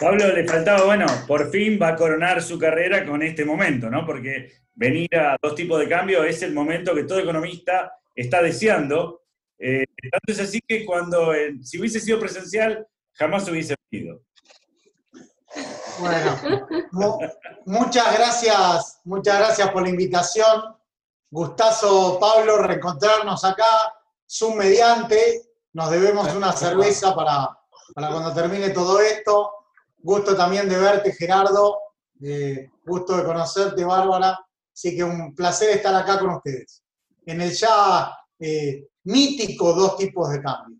Pablo le faltaba, bueno, por fin va a coronar su carrera con este momento, ¿no? Porque venir a dos tipos de cambio es el momento que todo economista está deseando. Eh, tanto es así que cuando, eh, si hubiese sido presencial, jamás hubiese venido. Bueno, mu- muchas gracias, muchas gracias por la invitación. Gustazo, Pablo, reencontrarnos acá, Zoom mediante. Nos debemos una cerveza para, para cuando termine todo esto. Gusto también de verte, Gerardo. Eh, gusto de conocerte, Bárbara. Así que un placer estar acá con ustedes. En el ya eh, mítico dos tipos de cambio.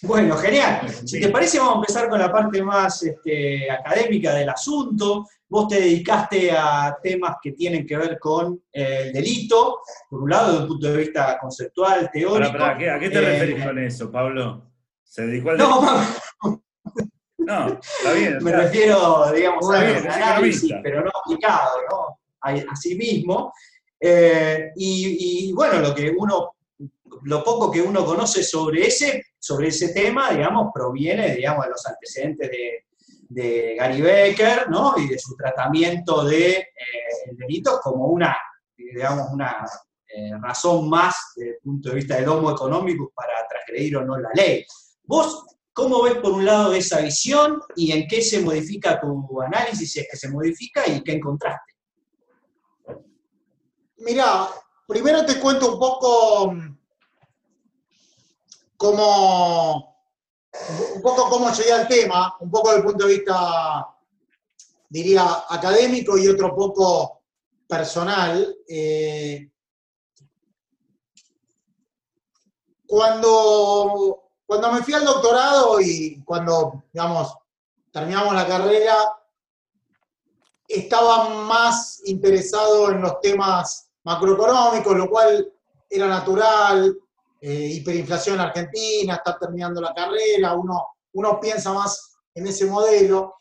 Bueno, genial. Si te parece, vamos a empezar con la parte más este, académica del asunto. Vos te dedicaste a temas que tienen que ver con eh, el delito, por un lado, desde un punto de vista conceptual, teórico. Pará, pará, ¿a, qué, te Eh, referís con eso, Pablo? ¿Se dedicó al No, No, está bien. me refiero, digamos, a bien, análisis, pero no aplicado, ¿no? A, a sí mismo. Eh, y, y, bueno, lo que uno, lo poco que uno conoce sobre ese, sobre ese tema, digamos, proviene, digamos, de los antecedentes de, de Gary Becker, ¿no? Y de su tratamiento de eh, el delito como una, digamos, una eh, razón más desde el punto de vista del homo económico para transgredir o no la ley. Vos ¿Cómo ves por un lado esa visión y en qué se modifica tu análisis, si es que se modifica, y qué encontraste? Mira, primero te cuento un poco mm, cómo, un poco cómo llegué al tema, un poco desde el punto de vista, diría, académico y otro poco personal. Eh, cuando, cuando me fui al doctorado y cuando, digamos, terminamos la carrera, estaba más interesado en los temas macroeconómicos, lo cual era natural, eh, hiperinflación en Argentina, está terminando la carrera, uno, uno piensa más en ese modelo.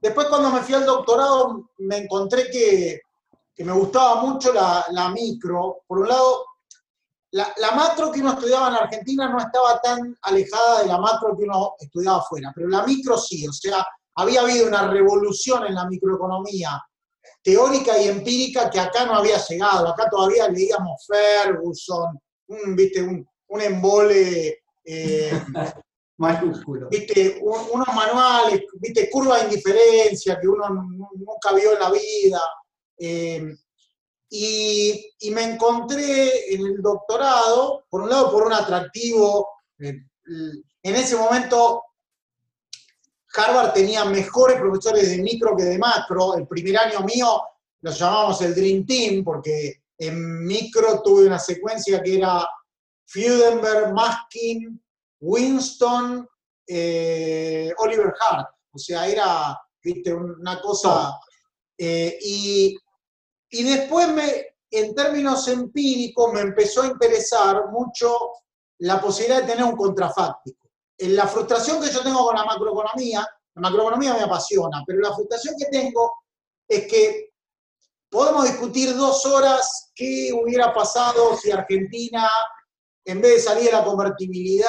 Después cuando me fui al doctorado me encontré que, que me gustaba mucho la, la micro. Por un lado, la, la macro que uno estudiaba en Argentina no estaba tan alejada de la macro que uno estudiaba afuera, pero la micro sí, o sea, había habido una revolución en la microeconomía teórica y empírica que acá no había llegado. Acá todavía leíamos Ferguson, un, ¿viste? un, un embole eh, Mayúsculo. viste, un- unos manuales, viste, curva de indiferencia que uno nu- nunca vio en la vida. eh, y, y me encontré en el doctorado, por un lado, por un atractivo. eh, en ese momento, Harvard tenía mejores profesores de micro que de macro. El primer año mío los llamamos el Dream Team, porque en micro tuve una secuencia que era Freudenberg, Maskin, Winston, eh, Oliver Hart. O sea, era ¿viste? una cosa. eh, y, y después, me, en términos empíricos, me empezó a interesar mucho la posibilidad de tener un contrafáctico. En la frustración que yo tengo con la macroeconomía, la macroeconomía me apasiona, pero la frustración que tengo es que podemos discutir dos horas qué hubiera pasado si Argentina en vez de salir de la convertibilidad,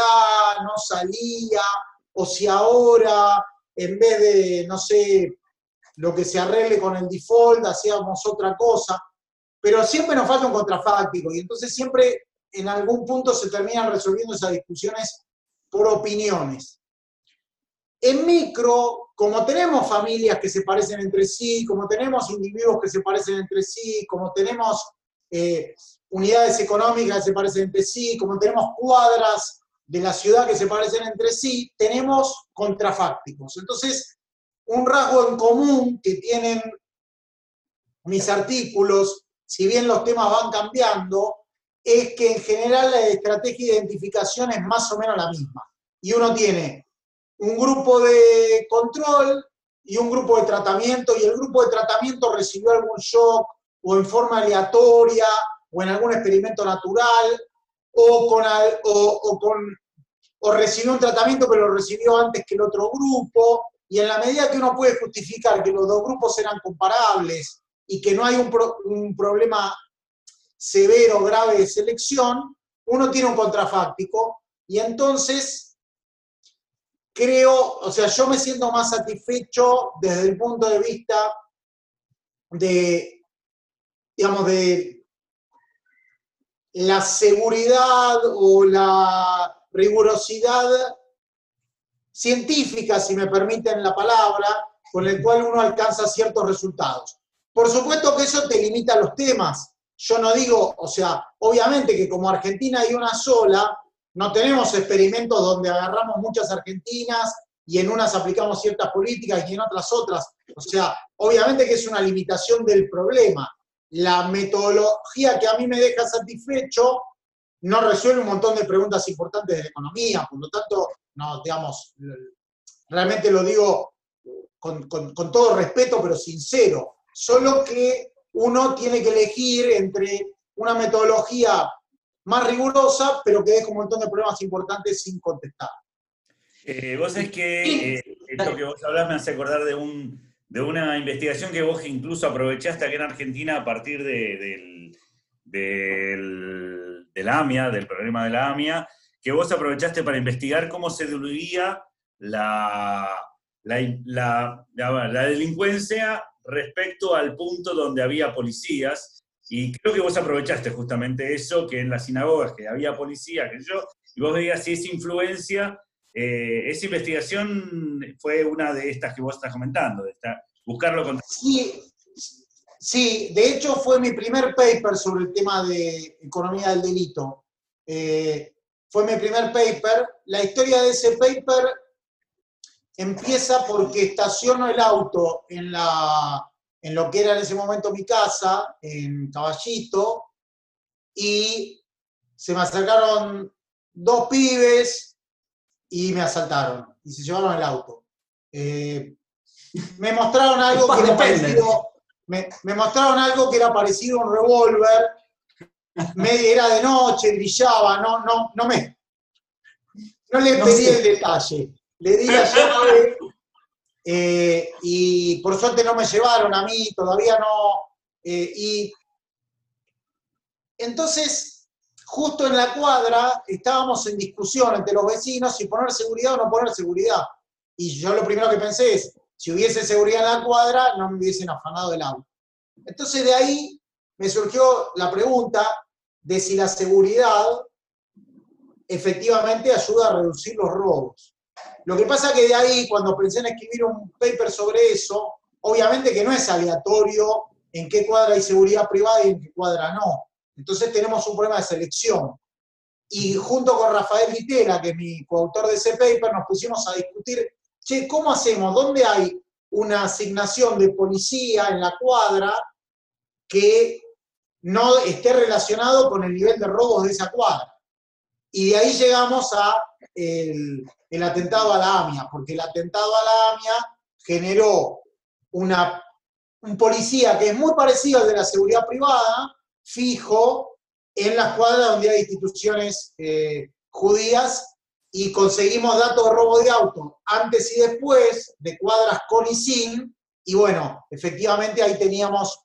no salía, o si ahora, en vez de, no sé, lo que se arregle con el default, hacíamos otra cosa, pero siempre nos falta un contrafáctico, y entonces siempre en algún punto se terminan resolviendo esas discusiones por opiniones. En micro, como tenemos familias que se parecen entre sí, como tenemos individuos que se parecen entre sí, como tenemos eh, unidades económicas que se parecen entre sí, como tenemos cuadras de la ciudad que se parecen entre sí, tenemos contrafácticos. Entonces, un rasgo en común que tienen mis artículos, si bien los temas van cambiando, es que en general la estrategia de identificación es más o menos la misma. Y uno tiene un grupo de control y un grupo de tratamiento, y el grupo de tratamiento recibió algún shock o en forma aleatoria o en algún experimento natural, o, con, o, o o recibió un tratamiento pero lo recibió antes que el otro grupo, y en la medida que uno puede justificar que los dos grupos eran comparables y que no hay un, un problema severo, grave de selección, uno tiene un contrafáctico, y entonces creo, o sea, yo me siento más satisfecho desde el punto de vista de, digamos, de la seguridad o la rigurosidad científica, si me permiten la palabra, con el cual uno alcanza ciertos resultados. Por supuesto que eso te limita los temas. Yo no digo, o sea, obviamente que como Argentina hay una sola, no tenemos experimentos donde agarramos muchas argentinas y en unas aplicamos ciertas políticas y en otras otras. O sea, obviamente que es una limitación del problema. La metodología que a mí me deja satisfecho no resuelve un montón de preguntas importantes de la economía, por lo tanto, no, digamos, realmente lo digo con, con- con todo respeto, pero sincero. Solo que uno tiene que elegir entre una metodología más rigurosa, pero que deja un montón de problemas importantes sin contestar. Eh, vos es que eh, esto que vos hablás me hace acordar de, un, de una investigación que vos incluso aprovechaste aquí en Argentina a partir de- del, del, del AMIA, del problema de la AMIA, que vos aprovechaste para investigar cómo se diluía la- la- la delincuencia respecto al punto donde había policías. Y creo que vos aprovechaste justamente eso, que en las sinagogas que había policía, que yo, y vos veías si esa influencia eh, esa investigación fue una de estas que vos estás comentando, de esta- buscarlo contra... Sí, sí, de hecho fue mi primer paper sobre el tema de economía del delito. Eh, fue mi primer paper. La historia de ese paper empieza porque estaciono el auto en, la, en lo que era en ese momento mi casa, en Caballito, y se me acercaron dos pibes y me asaltaron y se llevaron el auto. Eh, me mostraron algo que era parecido, me, me mostraron algo que era parecido a un revólver, era de noche, brillaba, no, no, no me, no le No pedí sé. el detalle, le di la llave eh, y por suerte no me llevaron a mí, todavía no, eh, y entonces justo en la cuadra estábamos en discusión entre los vecinos si poner seguridad o no poner seguridad. Y yo lo primero que pensé es, si hubiese seguridad en la cuadra, no me hubiesen afanado el auto. Entonces de ahí me surgió la pregunta de si la seguridad efectivamente ayuda a reducir los robos. Lo que pasa que de ahí, cuando pensé en escribir un paper sobre eso, obviamente que no es aleatorio en qué cuadra hay seguridad privada y en qué cuadra no. Entonces tenemos un problema de selección. Y junto con Rafael Vitela, que es mi coautor de ese paper, nos pusimos a discutir, che, ¿cómo hacemos? ¿Dónde hay una asignación de policía en la cuadra que no esté relacionado con el nivel de robos de esa cuadra? Y de ahí llegamos a el, atentado a la AMIA, porque el atentado a la AMIA generó una, un policía que es muy parecido al de la seguridad privada, fijo, en las cuadras donde hay instituciones eh, judías y conseguimos datos de robo de auto antes y después de cuadras con y sin, y bueno, efectivamente ahí teníamos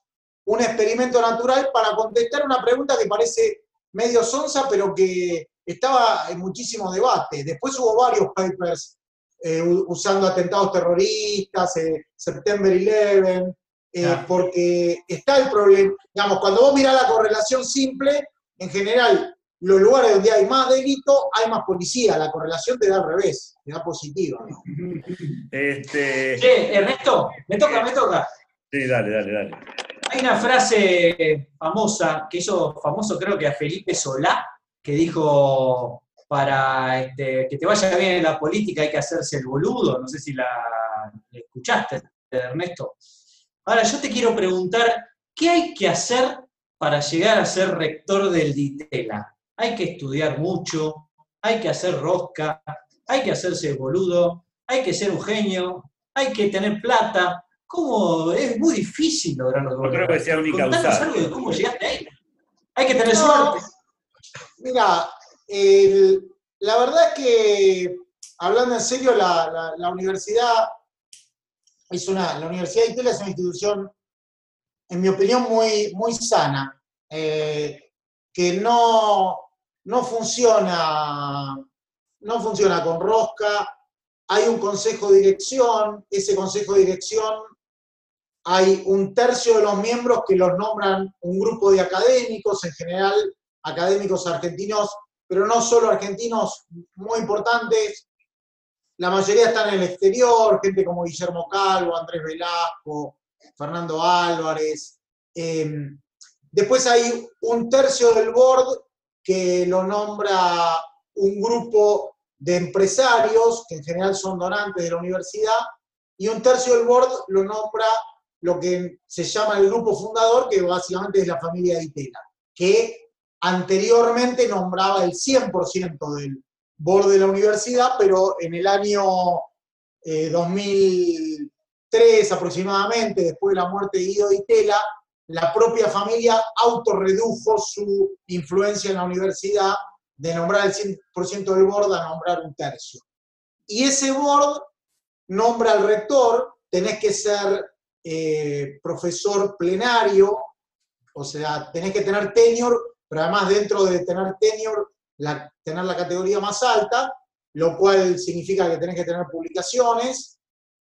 un experimento natural para contestar una pregunta que parece medio sonsa, pero que estaba en muchísimo debate. Después hubo varios papers eh, usando atentados terroristas, eh, September 11, eh, porque está el problema, digamos, cuando vos mirás la correlación simple, en general, los lugares donde hay más delito, hay más policía, la correlación te da al revés, te da positiva. Este... Che, Ernesto, me toca, me toca. Sí, dale, dale, dale. Hay una frase famosa que hizo famoso creo que a Felipe Solá, que dijo, para este, que te vaya bien en la política hay que hacerse el boludo, no sé si la escuchaste, Ernesto. Ahora yo te quiero preguntar, ¿qué hay que hacer para llegar a ser rector del DITELA? Hay que estudiar mucho, hay que hacer rosca, hay que hacerse boludo, hay que ser un genio, hay que tener plata. ¿Cómo? Es muy difícil lograrlo. No creo que sea única algo de cómo llegaste ahí. Hay que tener suerte. Mira, la verdad es que, hablando en serio, la, universidad es una, la Universidad de Italia es una institución, en mi opinión, muy, muy sana, eh, que no, no funciona, no funciona con rosca, hay un consejo de dirección, ese consejo de dirección hay un tercio de los miembros que los nombran un grupo de académicos, en general académicos argentinos pero no solo argentinos muy importantes, la mayoría están en el exterior, gente como Guillermo Calvo, Andrés Velasco, Fernando Álvarez. Em, después hay un tercio del board que lo nombra un grupo de empresarios, que en general son donantes de la universidad, y un tercio del board lo nombra lo que se llama el grupo fundador, que básicamente es la familia de Itela, que anteriormente nombraba el 100% del board de la universidad, pero en el año 2003 eh, aproximadamente, después de la muerte de Guido Di Tela, la propia familia autorredujo su influencia en la universidad de nombrar el 100% del board a nombrar un tercio. Y ese board nombra al rector, tenés que ser eh, profesor plenario, o sea, tenés que tener tenure pero además dentro de tener tenure, tener la categoría más alta, lo cual significa que tenés que tener publicaciones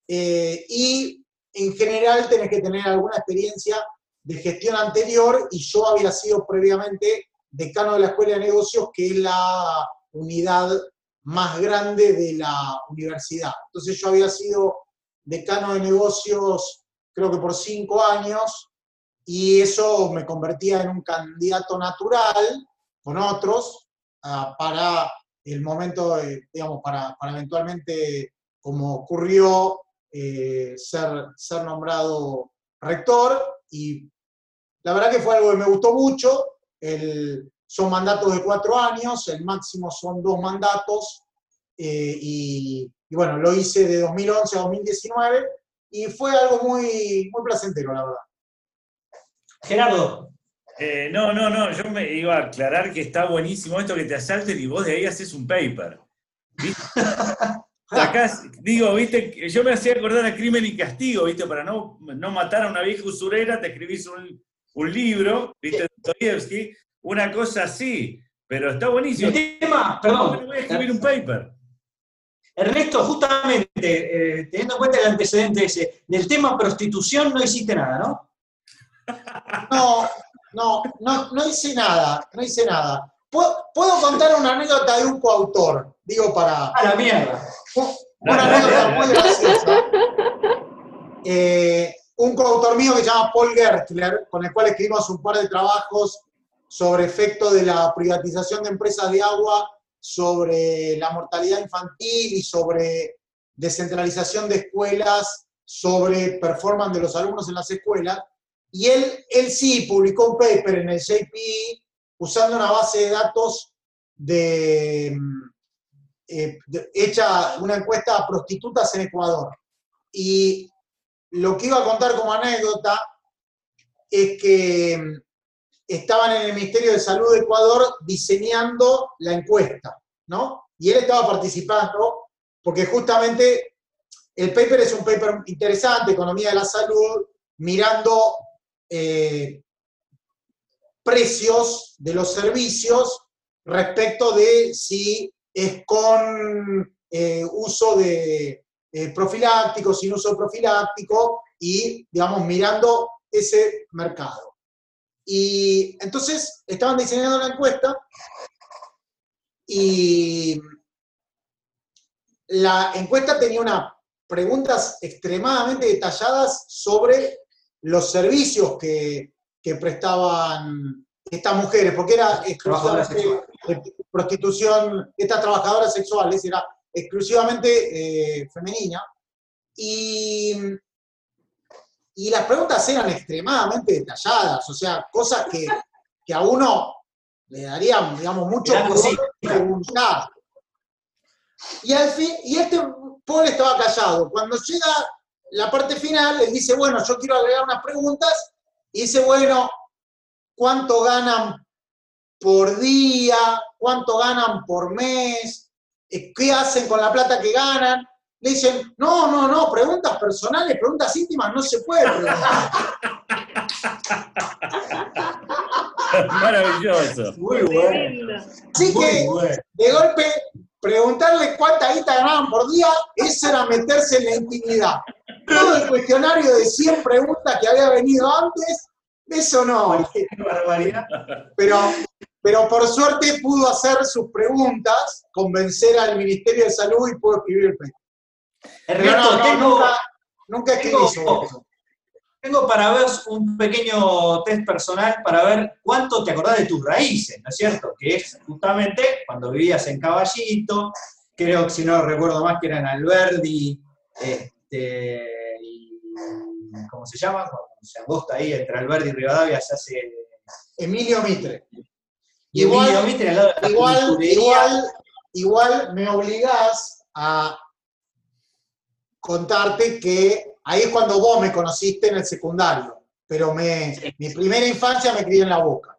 eh, y en general tenés que tener alguna experiencia de gestión anterior y yo había sido previamente decano de la Escuela de Negocios, que es la unidad más grande de la universidad. Entonces yo había sido decano de negocios creo que por cinco años y eso me convertía en un candidato natural con otros para el momento, digamos, para, eventualmente, como ocurrió, eh, ser, ser nombrado rector. Y la verdad que fue algo que me gustó mucho. El, son mandatos de cuatro años, el máximo son dos mandatos. Eh, y, y, bueno, lo hice de 2011 a 2019 y fue algo muy, muy placentero, la verdad. Gerardo. Eh, no, no, no, yo me iba a aclarar que está buenísimo esto que te asalten y vos de ahí haces un paper. Acá, digo, viste, yo me hacía acordar a Crimen y Castigo, viste, para no, no matar a una vieja usurera, te escribís un, libro, viste, Dostoyevsky, una cosa así, pero está buenísimo. El tema, perdón. voy a escribir un paper. Ernesto, justamente, eh, teniendo en cuenta el antecedente ese, del tema prostitución no hiciste nada, ¿no? No, no, no, no hice nada, no hice nada. ¿Puedo, puedo contar una anécdota de un coautor, digo para... A la mierda. Una anécdota muy graciosa. Eh, un coautor mío que se llama Paul Gertler, con el cual escribimos un par de trabajos sobre efecto de la privatización de empresas de agua sobre la mortalidad infantil y sobre descentralización de escuelas, sobre performance de los alumnos en las escuelas. Y él, él sí publicó un paper en el JPI usando una base de datos de, eh, de- hecha una encuesta a prostitutas en Ecuador. Y lo que iba a contar como anécdota es que mm, estaban en el Ministerio de Salud de Ecuador diseñando la encuesta, ¿no? Y él estaba participando porque justamente el paper es un paper interesante, Economía de la Salud, mirando eh, precios de los servicios respecto de si es con eh, uso de eh, profiláctico, sin uso profiláctico, y, digamos, mirando ese mercado. Y entonces estaban diseñando la encuesta y la encuesta tenía unas preguntas extremadamente detalladas sobre los servicios que, que prestaban estas mujeres, porque era exclusivamente de prostitución, estas trabajadoras sexuales, era exclusivamente eh, femenina. Y, y las preguntas eran extremadamente detalladas, o sea, cosas que, que a uno le darían, digamos, mucho preguntar. Y, al fin, y este pobre estaba callado. Cuando llega la parte final, él dice, bueno, yo quiero agregar unas preguntas, y dice, bueno, ¿cuánto ganan por día? ¿Cuánto ganan por mes? Eh, ¿Qué hacen con la plata que ganan? Le dicen, no, no, no, preguntas personales, preguntas íntimas, no se puede preguntar. Maravilloso. Muy bueno. Así Muy que, bueno. de golpe, preguntarle cuánta guita ganaban por día, eso era meterse en la intimidad. Todo el cuestionario de 100 preguntas que había venido antes, eso no. Qué barbaridad. Pero, pero por suerte pudo hacer sus preguntas, convencer al Ministerio de Salud y pudo escribir el Ernesto, no, no, tengo, nunca, nunca escribí tengo- tengo para ver un pequeño test personal para ver cuánto te acordás de tus raíces, ¿no es cierto? Que es justamente cuando vivías en Caballito, creo que si no recuerdo más que eran Alberdi, este, y ¿cómo se llama? Cuando se angosta ahí entre Alberdi y Rivadavia se hace Emilio Mitre. y Igual- Emilio Mitre al lado de la Igual, igual, igual me obligás a contarte que ahí es cuando vos me conociste en el secundario, pero me, mi primera infancia me crié en la boca.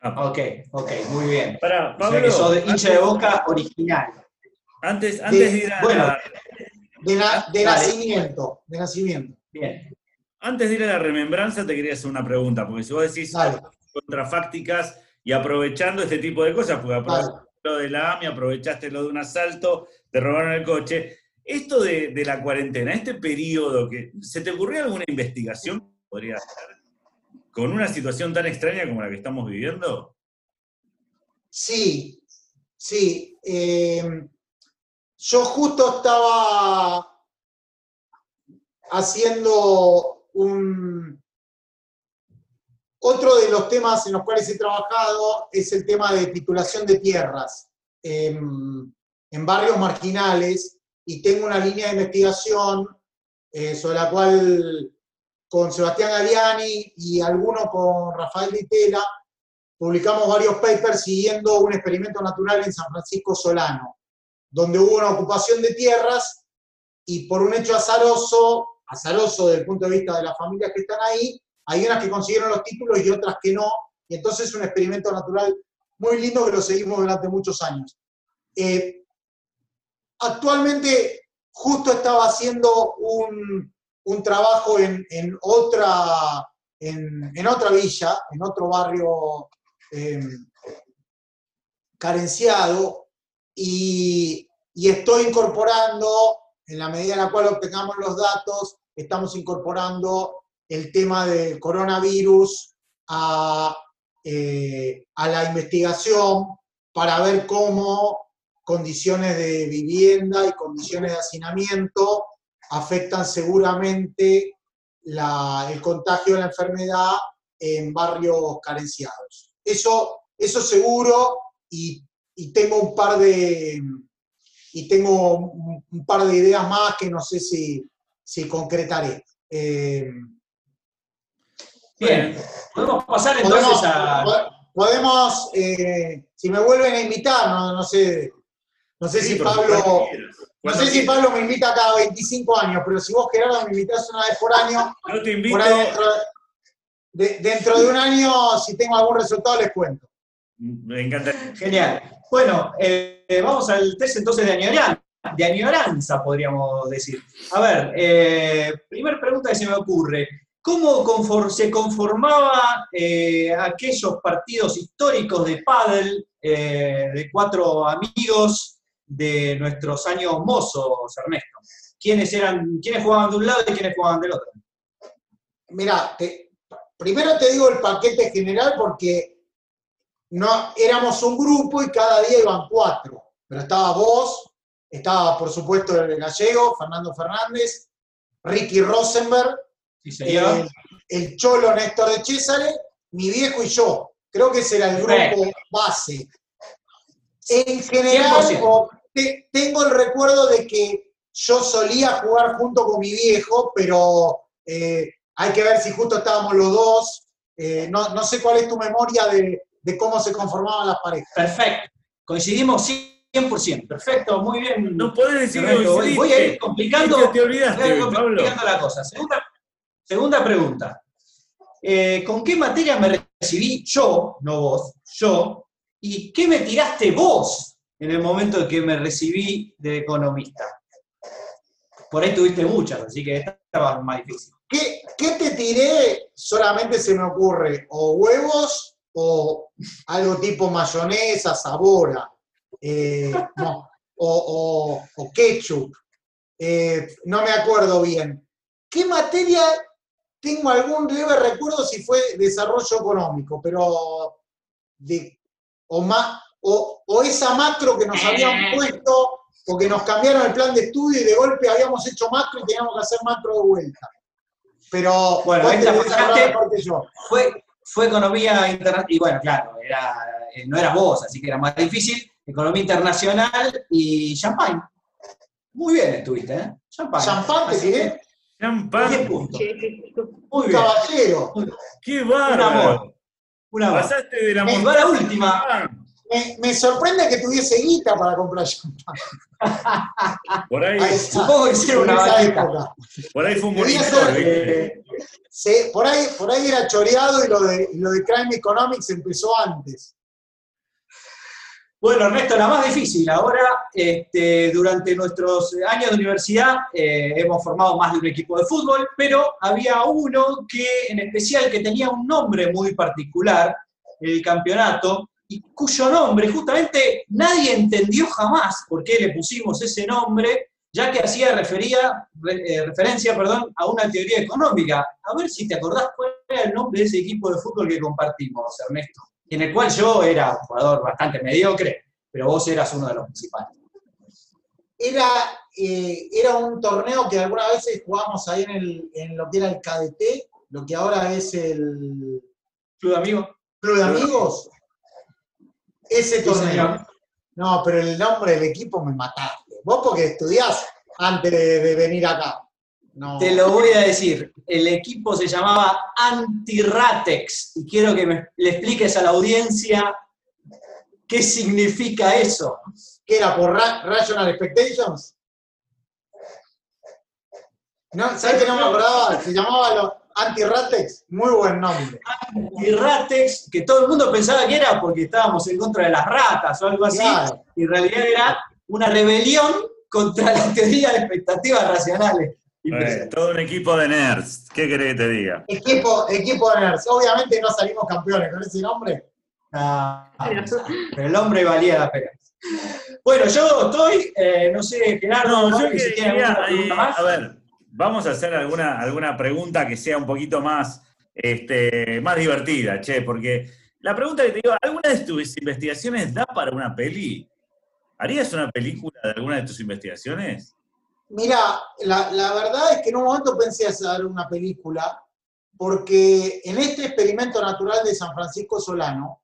Ah, Ok, ok, muy bien. O sea Pablo, que sos de hincha de boca original. Antes, antes de ir a bueno. De, na- de Dale. nacimiento, de nacimiento. Bien. antes de ir a la remembranza te quería hacer una pregunta, porque si vos decís Dale, contrafácticas y aprovechando este tipo de cosas, porque aprovechaste dale. lo de la AMI, aprovechaste lo de un asalto, te robaron el coche. Esto de, de la cuarentena, este periodo, que ¿se te ocurrió alguna investigación que podría hacer con una situación tan extraña como la que estamos viviendo? Sí, sí. eh, yo justo estaba haciendo un... Otro de los temas en los cuales he trabajado es el tema de titulación de tierras en, en barrios marginales y tengo una línea de investigación eh, sobre la cual con Sebastián Galiani y alguno con Rafael Ditela publicamos varios papers siguiendo un experimento natural en San Francisco Solano, donde hubo una ocupación de tierras y por un hecho azaroso, azaroso desde el punto de vista de las familias que están ahí, hay unas que consiguieron los títulos y otras que no, y entonces es un experimento natural muy lindo que lo seguimos durante muchos años. Eh, actualmente justo estaba haciendo un, un trabajo en, en otra, en, en otra villa, en otro barrio eh, carenciado, y, estoy incorporando, en la medida en la cual obtengamos los datos, estamos incorporando el tema del coronavirus a, eh, a la investigación para ver cómo condiciones de vivienda y condiciones de hacinamiento afectan seguramente el contagio de la enfermedad en barrios carenciados. Eso, eso seguro y, y tengo un par de y tengo un, par de ideas más que no sé si, si concretaré. Eh, Bien, podemos pasar entonces podemos, a. po- podemos, eh, si me vuelven a invitar, no, no sé, no sé Sí, si Pablo, no sé si. Pablo me invita cada 25 años, pero si vos Gerardo me invitás una vez por año, Yo te invito. por ahí dentro, de, dentro de un año, si tengo algún resultado, les cuento. Me encanta. Genial. Bueno, eh, vamos al test entonces de añoranza, de añoranza, podríamos decir. A ver, eh, primer pregunta que se me ocurre. ¿Cómo se conformaba eh, aquellos partidos históricos de pádel eh, de cuatro amigos de nuestros años mozos, Ernesto? ¿Quiénes eran, quiénes jugaban de un lado y quiénes jugaban del otro? Mira, primero te digo el paquete general porque no, éramos un grupo y cada día iban cuatro. Pero estaba vos, estaba por supuesto el gallego, Fernando Fernández, Ricky Rosenberg, Sí, el, el cholo Néstor de Césare, mi viejo y yo. Creo que ese era el grupo base. En general, 100%. o- te- tengo el recuerdo de que yo solía jugar junto con mi viejo, pero eh, hay que ver si justo estábamos los dos. Eh, no, no sé cuál es tu memoria de, de cómo se conformaban las parejas. Perfecto. Coincidimos 100%. Perfecto, muy bien. No podés decir que voy, a ir complicando, te voy a ir Pablo. complicando la cosa. Segunda, segunda pregunta. Eh, ¿Con qué materia me recibí yo, no vos, yo? ¿Y qué me tiraste vos en el momento en que me recibí de economista? Por ahí tuviste muchas, así que esta estaba más difícil. ¿Qué, qué te tiré? Solamente se me ocurre o huevos o algo tipo mayonesa, sabora, eh, no, o, o- o ketchup. Eh, no me acuerdo bien. ¿Qué materia? Tengo algún leve recuerdo si fue desarrollo económico, pero de, o, ma- o, o esa macro que nos habían puesto, porque nos cambiaron el plan de estudio y de golpe habíamos hecho macro y teníamos que hacer macro de vuelta. Pero Bueno, que yo. Fue, fue economía internacional, y bueno, claro, era, eh, no eras vos, así que era más difícil. Economía internacional y champagne. Muy bien estuviste, ¿eh? Champagne. Champán te Así tiré, que, 10 Champán. puntos. un Muy bien. caballero. ¡Qué Un bárbaro! amor. Una más. Pasaste de la Me- va montaña la última. Me, me sorprende que tuviese guita para comprar champán. Por ahí. Supongo que hicieron una época. por ahí fue un ¿viste? eh, se- por, ahí, por ahí era choreado y lo de, lo de Crime Economics empezó antes. Bueno, Ernesto, la más difícil. Ahora, este, durante nuestros años de universidad, eh, hemos formado más de un equipo de fútbol, pero había uno que, en especial, que tenía un nombre muy particular, el campeonato, y cuyo nombre justamente nadie entendió jamás por qué le pusimos ese nombre, ya que hacía refería, eh, referencia perdón, a una teoría económica. A ver si te acordás cuál era el nombre de ese equipo de fútbol que compartimos, Ernesto en el cual yo era un jugador bastante mediocre, pero vos eras uno de los principales. Era, eh, era un torneo que algunas veces jugamos ahí en, el, en lo que era el KDT, lo que ahora es el ¿Club de amigos? Club de Amigos. Ese torneo. No, pero el nombre del equipo me mataste. Vos porque estudiás antes de, de venir acá. No. Te lo voy a decir. El equipo se llamaba Antiratex y quiero que me, le expliques a la audiencia qué significa eso. ¿Qué era? ¿Por Ra- Rational Expectations? No, ¿Sabes que no me acordaba? Se llamaba los Anti-Ratex. Muy buen nombre. Antiratex, que todo el mundo pensaba que era porque estábamos en contra de las ratas o algo así, Claro. y en realidad era una rebelión contra la teoría de expectativas racionales. Eh, todo un equipo de nerds. ¿Qué querés que te diga? Equipo, equipo de nerds. Obviamente no salimos campeones con ese nombre. Ah, pero el hombre valía la pena. Bueno, yo estoy, eh, no sé, Gerardo, No, yo si que- quería, eh, más. a ver, vamos a hacer alguna, alguna pregunta que sea un poquito más, este, más divertida, che, porque la pregunta que te digo, ¿alguna de tus investigaciones da para una peli? ¿Harías una película de alguna de tus investigaciones? Mira, la, verdad es que en un momento pensé hacer una película, porque en este experimento natural de San Francisco Solano,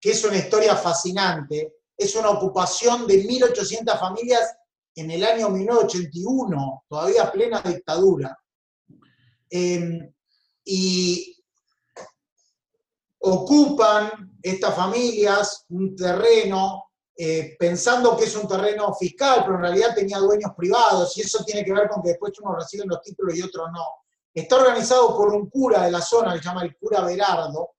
que es una historia fascinante, es una ocupación de 1.800 familias en el año 1981, todavía plena dictadura. Eh, y ocupan estas familias un terreno eh, pensando que es un terreno fiscal, pero en realidad tenía dueños privados, y eso tiene que ver con que después unos reciben los títulos y otros no. Está organizado por un cura de la zona, que se llama el cura Berardo,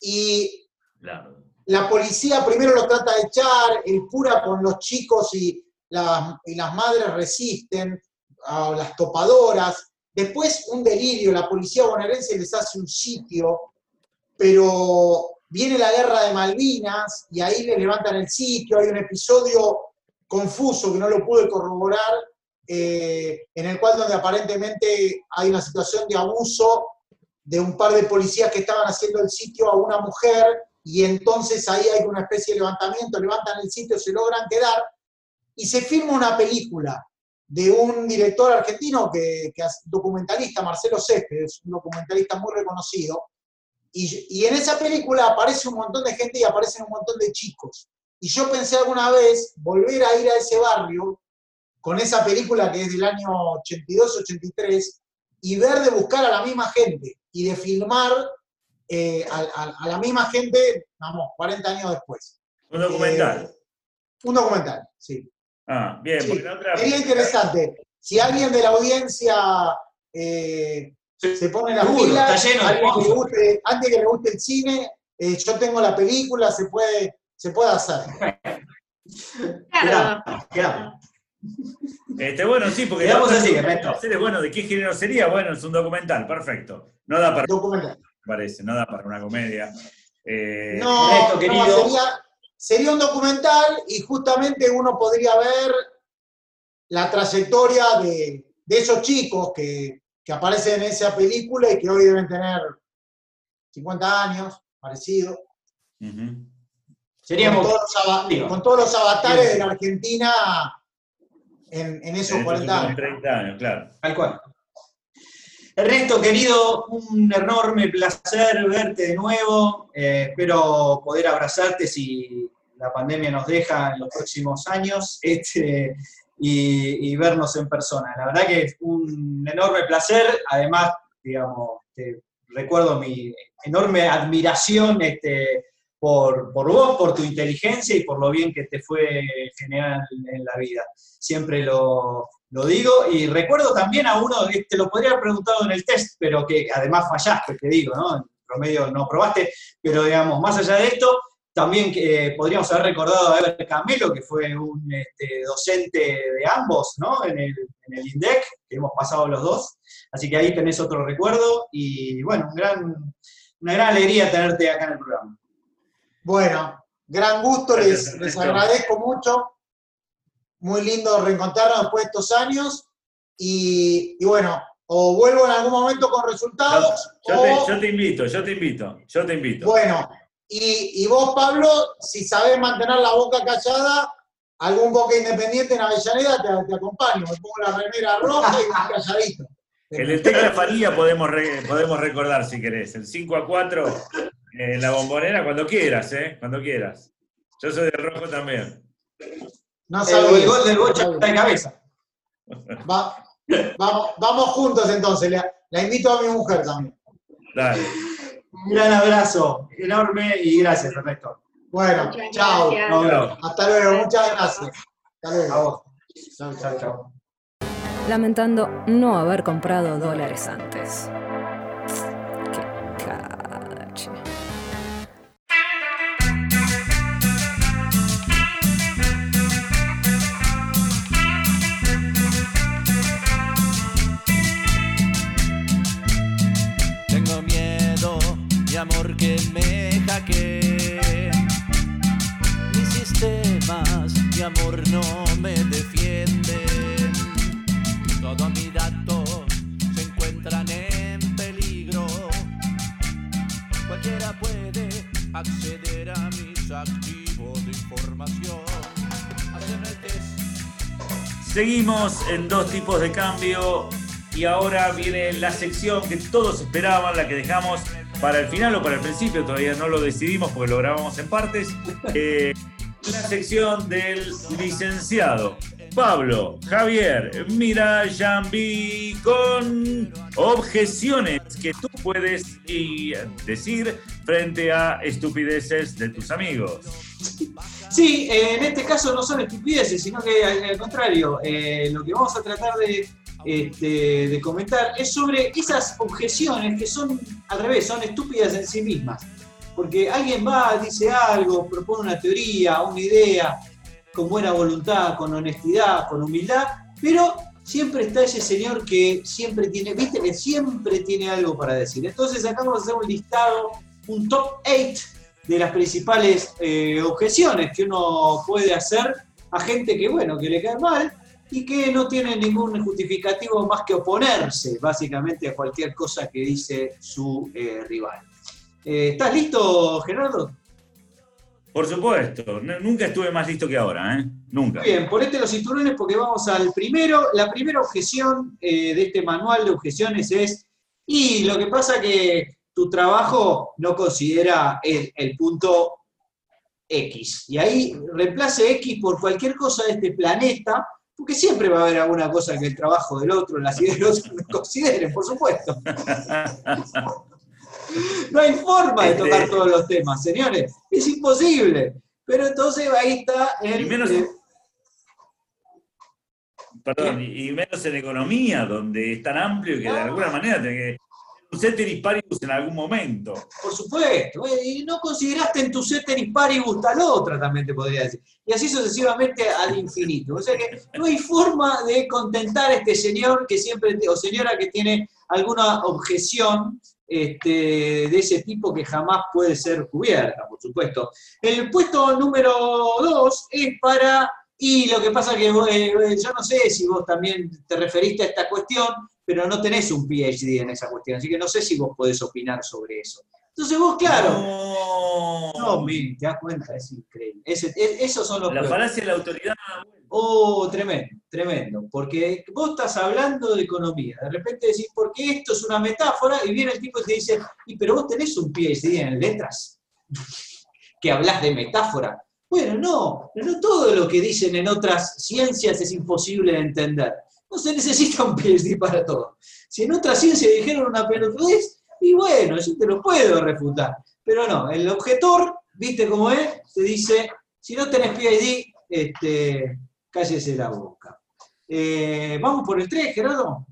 y Claro. la policía primero lo trata de echar, el cura con los chicos y las, y las madres resisten, a las topadoras. Después un delirio, la policía bonaerense les hace un sitio, pero viene la guerra de Malvinas y ahí le levantan el sitio, hay un episodio confuso que no lo pude corroborar, eh, en el cual donde aparentemente hay una situación de abuso de un par de policías que estaban haciendo el sitio a una mujer y entonces ahí hay una especie de levantamiento, levantan el sitio, se logran quedar y se firma una película de un director argentino que, que es documentalista, Marcelo Céspedes, un documentalista muy reconocido, y, y en esa película aparece un montón de gente y aparecen un montón de chicos. Y yo pensé alguna vez volver a ir a ese barrio con esa película que es del año 82-83 y ver de buscar a la misma gente y de filmar eh, a, a- a la misma gente, vamos, 40 años después. Un documental. Eh, un documental, sí. ah, bien, sí. porque la otra. Sería interesante. Si alguien de la audiencia eh, se pone la Seguro, pila, está lleno de alguien que le sponsors. guste, alguien que le guste el cine, eh, yo tengo la película, se puede, se puede hacer. Claro. Quedamos. Este, bueno, sí, porque Quedamos así, es, bueno, ¿de qué género sería? Bueno, es un documental, perfecto. No da para, Documental. parece, no da para una comedia. Eh, No, Ernesto, no, querido. sería, sería un documental y justamente uno podría ver la trayectoria de, de esos chicos que, que aparecen en esa película y que hoy deben tener 50 años, parecido, con Seríamos. todos los, ava- digo, con todos los avatares bien. de la Argentina en, en esos En 40 estos años. 30 años, claro. Tal cual. Ernesto, querido, un enorme placer verte de nuevo. Eh, espero poder abrazarte si la pandemia nos deja en los próximos años este, y, y vernos en persona. La verdad que es un enorme placer. Además, digamos, te recuerdo mi enorme admiración este, por, por vos, por tu inteligencia y por lo bien que te fue generar en la vida. Siempre lo, lo digo y recuerdo también a uno, que te lo podría haber preguntado en el test, pero que además fallaste, te digo, ¿no? En promedio no probaste, pero digamos, más allá de esto, también que eh, podríamos haber recordado a Ever Camelo, que fue un este, docente de ambos, ¿no? En el, en el INDEC, que hemos pasado los dos. Así que ahí tenés otro recuerdo y bueno, un gran, una gran alegría tenerte acá en el programa. Bueno, gran gusto, les, les agradezco mucho. Muy lindo reencontrarnos después de estos años. Y, y bueno, o vuelvo en algún momento con resultados. Yo o, te, yo te invito, yo te invito, yo te invito. Bueno, y, y vos, Pablo, si sabés mantener la boca callada, algún boca independiente en Avellaneda te, te acompaño. Me pongo la remera roja y calladito. El del Tecla Faría podemos, re- podemos recordar si querés. El 5 a 4 en la bombonera, cuando quieras, ¿eh? Cuando quieras. Yo soy de rojo también. No El, sabía. el gol del Bocha No está de cabeza. Va- vamos, vamos juntos entonces. La, la invito a mi mujer también. Dale. Un gran abrazo, enorme y gracias, Ernesto. Bueno, chao. Hasta luego. Muchas gracias. Hasta luego. A vos. Chao, chao, chao. lamentando no haber comprado dólares antes. Seguimos en dos tipos de cambio y ahora viene la sección que todos esperaban, la que dejamos para el final o para el principio, todavía no lo decidimos porque lo grabamos en partes. Eh, la sección del licenciado Pablo Javier Mirayambi con objeciones que tú puedes y decir frente a estupideces de tus amigos. Sí, eh, en este caso no son estupideces, sino que al, al contrario, eh, lo que vamos a tratar de, este, de comentar es sobre esas objeciones que son al revés, son estúpidas en sí mismas. Porque alguien va, dice algo, propone una teoría, una idea, con buena voluntad, con honestidad, con humildad, pero siempre está ese señor que siempre tiene, viste, que siempre tiene algo para decir. Entonces acá vamos a hacer un listado, un top 8 de las principales eh, objeciones que uno puede hacer a gente que, bueno, que le cae mal y que no tiene ningún justificativo más que oponerse, básicamente, a cualquier cosa que dice su eh, rival. Eh, ¿Estás listo, Gerardo? Por supuesto, nunca estuve más listo que ahora, ¿eh? Nunca. Bien, ponete los cinturones porque vamos al primero. La primera objeción eh, de este manual de objeciones es, y lo que pasa que tu trabajo no considera el, el punto X. Y ahí reemplace X por cualquier cosa de este planeta, porque siempre va a haber alguna cosa que el trabajo del otro, las ideas del otro no consideren, por supuesto. No hay forma de tocar Este- todos los temas, señores. Es imposible. Pero entonces ahí está el... Y menos- eh, Perdón, y menos en economía, donde es tan amplio que de alguna manera tiene que ceteris paribus en algún momento. Por supuesto, eh, y no consideraste en tu ceteris paribus tal otra, también te podría decir. Y así sucesivamente al infinito. O sea que no hay forma de contentar a este señor que siempre, o señora que tiene alguna objeción este, de ese tipo que jamás puede ser cubierta, por supuesto. El puesto número dos es para, y lo que pasa que vos, eh, yo no sé si vos también te referiste a esta cuestión, pero no tenés un PhD en esa cuestión, así que no sé si vos podés opinar sobre eso. Entonces vos, claro, No. no, mi, te das cuenta, es increíble. Ese- e- esos son los La falacia de la autoridad. Oh, tremendo, tremendo. Porque vos estás hablando de economía. De repente decís, porque esto es una metáfora, y viene el tipo y te dice, y pero vos tenés un PhD en letras, que hablas de metáfora. Bueno, no, no todo lo que dicen en otras ciencias es imposible de entender. No se necesita un PhD para todo. Si en otra ciencia dijeron una pelotudez, y bueno, yo te lo puedo refutar. Pero no, el objetor, viste cómo es, te dice, si no tenés PhD, este, cállese la boca. Eh, Vamos por el 3, Gerardo.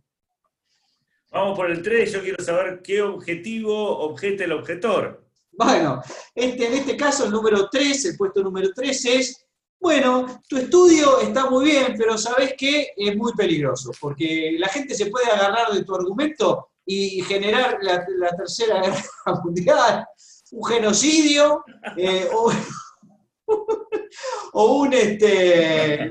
Vamos por el 3, yo quiero saber qué objetivo objeta el objetor. Bueno, este, en este caso el número 3, el puesto número 3 es, bueno, tu estudio está muy bien, pero sabes que es muy peligroso, porque la gente se puede agarrar de tu argumento y generar la, tercera guerra mundial, un genocidio, eh, o, un, este, de-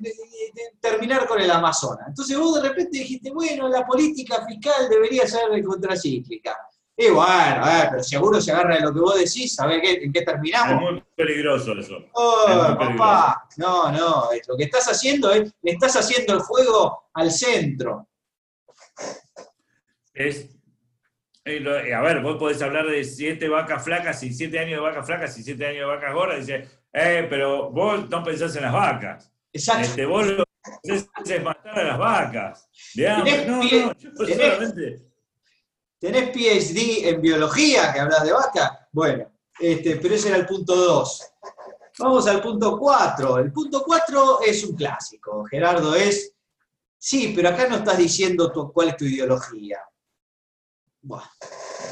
de- terminar con el Amazonas. Entonces vos de repente dijiste, bueno, la política fiscal debería ser contracíclica. Y bueno, eh, pero seguro se agarra de lo que vos decís, ¿sabés qué, en qué Es terminamos? muy peligroso eso. Oh, es muy papá, no, no, es- lo que estás haciendo es, le estás haciendo el juego al centro. Es, eh, a ver, vos podés hablar de siete vacas flacas y siete años de vacas flacas y siete años de vacas gordas. Y dice, eh, pero vos no pensás en las vacas. Exacto. Este, vos lo que haces es matar a las vacas. De hambre. No, no, yo solamente. ¿Tenés PhD en biología que hablas de vaca? Bueno, este, pero ese era el punto 2. Vamos al punto 4. El punto 4 es un clásico. Gerardo es, sí, pero acá no estás diciendo tu- cuál es tu ideología.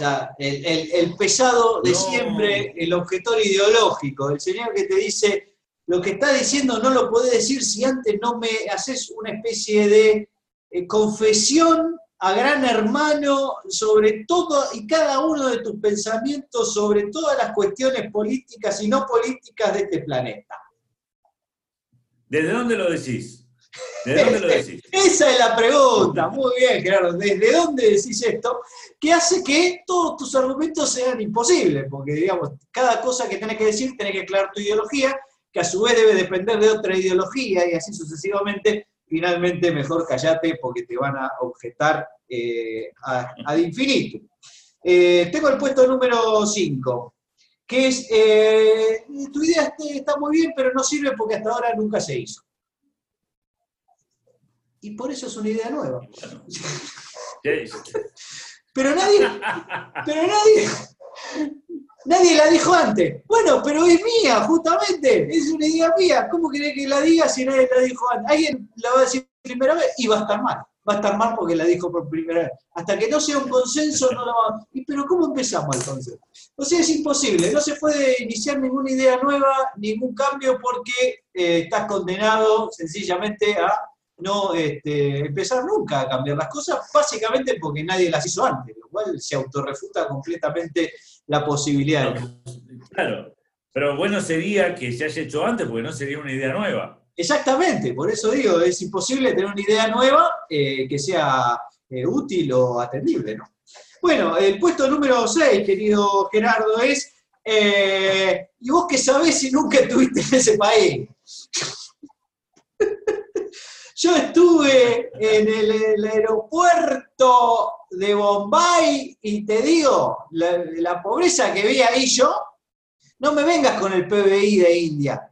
Ya, el, el- el pesado de No. siempre, el objetor ideológico, el señor que te dice, lo que está diciendo no lo podés decir si antes no me haces una especie de eh, confesión a gran hermano sobre todo y cada uno de tus pensamientos sobre todas las cuestiones políticas y no políticas de este planeta. ¿Desde dónde lo decís? ¿Desde dónde lo decís? Esa es la pregunta. Muy bien, Gerardo. ¿Desde dónde decís esto? Que hace que todos tus argumentos sean imposibles, porque, digamos, cada cosa que tenés que decir, tenés que aclarar tu ideología, que a su vez debe depender de otra ideología, y así sucesivamente. Finalmente, mejor callate porque te van a objetar eh, ad infinito. Eh, tengo el puesto número 5, que es, eh, tu idea está muy bien, pero no sirve porque hasta ahora nunca se hizo. Y por eso es una idea nueva. Pero nadie, pero nadie, nadie la dijo antes. Bueno, pero es mía, justamente. Es una idea mía. ¿Cómo querés que la diga si nadie la dijo antes? Alguien la va a decir primera vez y va a estar mal. Va a estar mal porque la dijo por primera vez. Hasta que no sea un consenso, no la va a... Pero ¿cómo empezamos el consenso? O sea, es imposible. No se puede iniciar ninguna idea nueva, ningún cambio, porque eh, estás condenado sencillamente a no este, empezar nunca a cambiar las cosas, básicamente porque nadie las hizo antes, lo cual se autorrefuta completamente la posibilidad. Claro, pero bueno sería que se haya hecho antes, porque no sería una idea nueva. Exactamente, por eso digo, es imposible tener una idea nueva eh, que sea eh, útil o atendible, ¿no? Bueno, el puesto número 6, querido Gerardo, es, eh, ¿y vos qué sabés si nunca estuviste en ese país? Yo estuve en el, aeropuerto de Bombay y te digo, la, pobreza que vi ahí no me vengas con el PBI de India,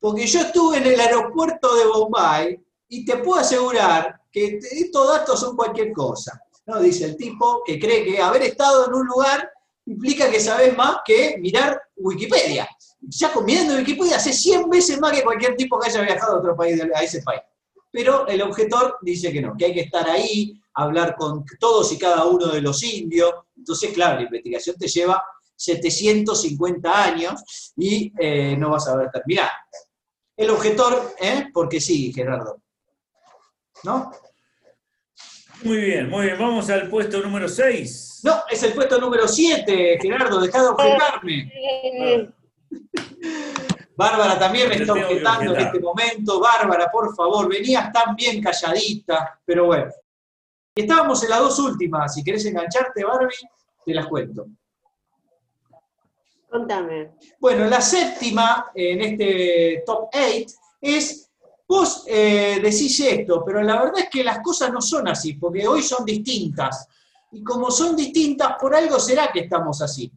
porque yo estuve en el aeropuerto de Bombay y te puedo asegurar que estos datos son cualquier cosa. ¿no? Dice el tipo que cree que haber estado en un lugar implica que sabes más que mirar Wikipedia. Ya comiendo Wikipedia hace 100 veces más que cualquier tipo que haya viajado a otro país, a ese país pero el objetor dice que no, que hay que estar ahí, hablar con todos y cada uno de los indios. Entonces, claro, la investigación te lleva 750 años y eh, no vas a ver terminar. El objetor, ¿eh? Porque sí, Gerardo. ¿No? Muy bien, muy bien. Vamos al puesto número 6. No, es el puesto número 7, Gerardo. Deja de objetarme. Bárbara también me está objetando en este momento. Bárbara, por favor, venías tan bien calladita, pero bueno. Estábamos en las dos últimas. Si querés engancharte, Barbie, te las cuento. Contame. Bueno, la séptima en este top 8 es, vos eh, decís esto, pero la verdad es que las cosas no son así, porque hoy son distintas. Y como son distintas, por algo será que estamos así.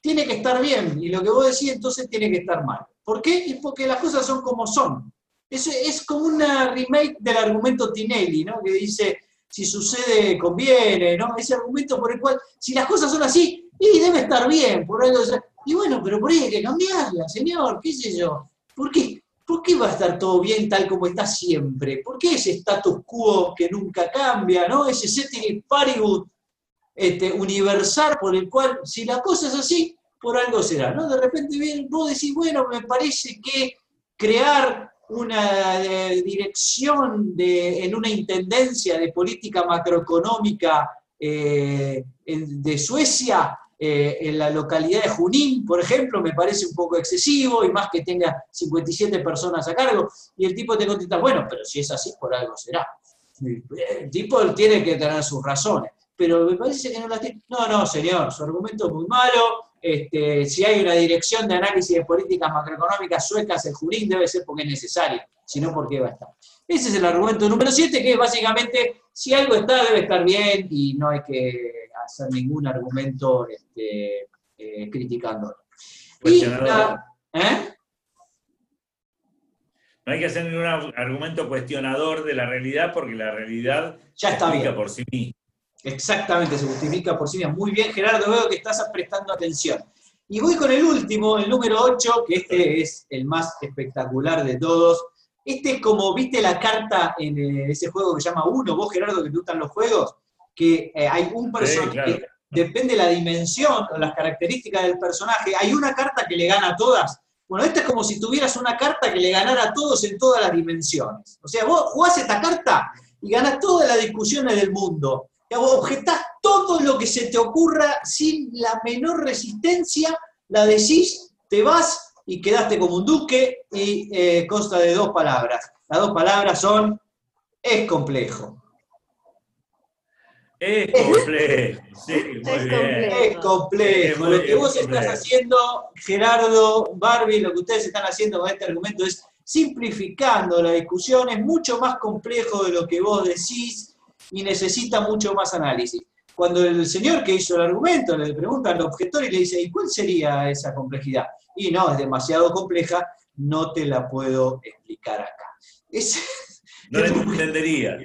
Tiene que estar bien, y lo que vos decís entonces tiene que estar mal. ¿Por qué? Es porque las cosas son como son. Es, es como una remake del argumento Tinelli, ¿no? Que dice, si sucede, conviene, ¿no? Ese argumento por el cual, si las cosas son así, debe estar bien, por algo. Y bueno, pero por ahí hay que cambiarla, señor, qué sé yo. ¿Por qué? ¿Por qué va a estar todo bien tal como está siempre? ¿Por qué ese status quo que nunca cambia, ¿no? Ese setting paribus este, universal por el cual, si la cosa es así, por algo será, ¿no? De repente bien, vos decís, bueno, me parece que crear una eh, dirección de, en una intendencia de política macroeconómica eh, de Suecia, eh, en la localidad de Junín, por ejemplo, me parece un poco excesivo y más que tenga 57 personas a cargo. Y el tipo te contesta, bueno, pero si es así, por algo será. El tipo tiene que tener sus razones, pero me parece que no las tiene. No, no, señor, su argumento es muy malo, este, si hay una dirección de análisis de políticas macroeconómicas suecas, el Jurín debe ser porque es necesario, si no, porque va a estar. Ese es el argumento número 7, que es básicamente, si algo está, debe estar bien y no hay que hacer ningún argumento este, eh, criticándolo. ¿eh? No hay que hacer ningún argumento cuestionador de la realidad porque la realidad ya está por sí misma. Exactamente, se justifica por sí mismo. Muy bien, Gerardo, veo que estás prestando atención. Y voy con el último, el número 8, que este es el más espectacular de todos. Este es como, viste la carta en eh, ese juego que se llama Uno, vos Gerardo, que te gustan los juegos, que eh, hay un personaje, depende de la dimensión o las características del personaje, hay una carta que le gana a todas. Bueno, esta es como si tuvieras una carta que le ganara a todos en todas las dimensiones. O sea, vos jugás esta carta y ganás todas las discusiones del mundo objetás todo lo que se te ocurra sin la menor resistencia, la decís, te vas y quedaste como un duque y eh, consta de dos palabras. Las dos palabras son es complejo. Es complejo, sí, muy Es bien. complejo. Es complejo. Lo que vos estás haciendo, Gerardo, Barbie, lo que ustedes están haciendo con este argumento es simplificando la discusión, es mucho más complejo de lo que vos decís y necesita mucho más análisis. Cuando el señor que hizo el argumento le pregunta al objetor y le dice, ¿y cuál sería esa complejidad? Y no, es demasiado compleja, no te la puedo explicar acá. Es, No lo entendería.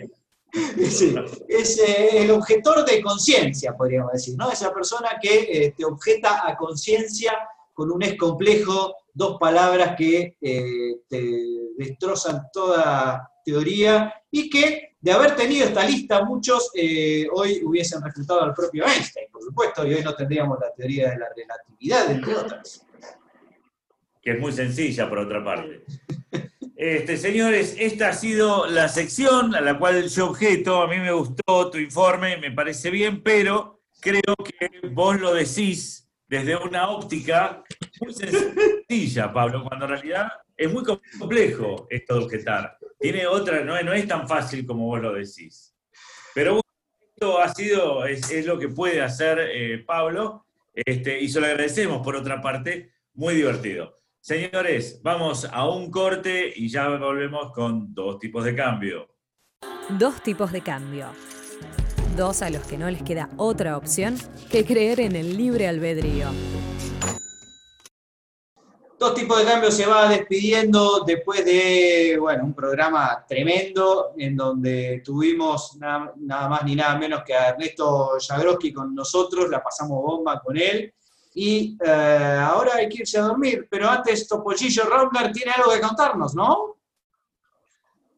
Sí, es eh, el objetor de conciencia, podríamos decir, ¿no? Esa persona que eh, te objeta a conciencia con un es complejo, dos palabras que eh, te destrozan toda teoría y que, de haber tenido esta lista, muchos eh, hoy hubiesen refutado al propio Einstein, por supuesto, y hoy no tendríamos la teoría de la relatividad, entre otras. que es muy sencilla por otra parte. Este, señores, esta ha sido la sección a la cual yo objeto. A mí me gustó tu informe, me parece bien, pero creo que vos lo decís desde una óptica muy sencilla, Pablo, cuando en realidad es muy complejo esto de objetar. Tiene otra, no es, tan fácil como vos lo decís. Pero bueno, esto ha sido, es, es lo que puede hacer eh, Pablo, este, y se lo agradecemos por otra parte, muy divertido. Señores, vamos a un corte y ya volvemos con dos tipos de cambio. Dos tipos de cambio. Dos a los que no les queda otra opción que creer en el libre albedrío. Dos tipos de cambio se va despidiendo después de, bueno, un programa tremendo en donde tuvimos nada, más ni nada menos que a Ernesto Jagroski con nosotros, la pasamos bomba con él. Y eh, ahora hay que irse a dormir, pero antes Topollillo Raubler tiene algo que contarnos, ¿no?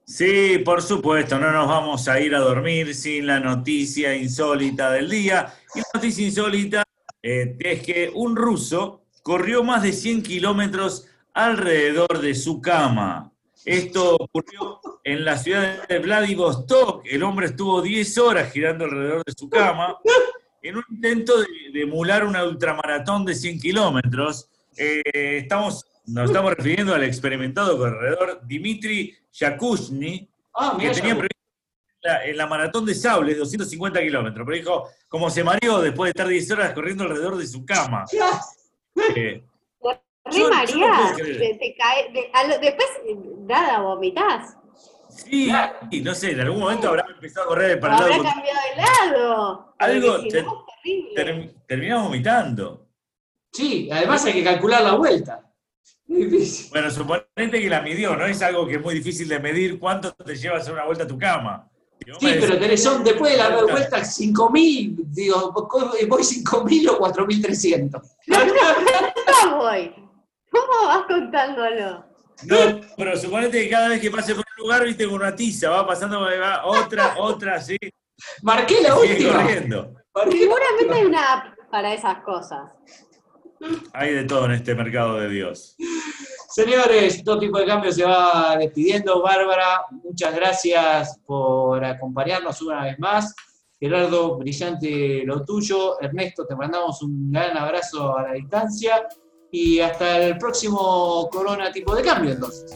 Sí, por supuesto, no nos vamos a ir a dormir sin la noticia insólita del día. Y la noticia insólita eh, es que un ruso corrió más de 100 kilómetros alrededor de su cama. Esto ocurrió en la ciudad de Vladivostok. El hombre estuvo 10 horas girando alrededor de su cama en un intento de, de emular una ultramaratón de 100 kilómetros. Eh, estamos, nos estamos refiriendo al experimentado corredor Dimitri Yakushny, Ah, que tenía previsto la- en la maratón de sables 250 kilómetros, pero dijo, como se mareó después de estar 10 horas corriendo alrededor de su cama. Eh, Yo- yo no María, te, te cae, de- a lo- después, nada, vomitas. sí, y no sé, en algún momento habrá empezado a correr para el Habrá lado contrario. cambiado de lado. Algo si te- no, vomitando. Sí, además hay que calcular la vuelta. Difícil. Bueno, suponete que la midió, no es algo que es muy difícil de medir cuánto te llevas a hacer una vuelta a tu cama. Sí, pero tenés, son, después de la vuelta 5.000, digo, voy 5.000 o 4.300. ¿Cómo voy? ¿Cómo vas contándolo? No, pero suponete que cada vez que pase por un lugar, viste, con una tiza, va pasando, va otra, otra, sí, Marqué la última. corriendo. Marqué- Seguramente hay una app para esas cosas. Hay de todo en este mercado de Dios. Señores, todo tipo de cambio se va despidiendo. Bárbara, muchas gracias por acompañarnos una vez más. Gerardo, brillante lo tuyo. Ernesto, te mandamos un gran abrazo a la distancia. Y hasta el próximo Corona tipo de cambio, entonces.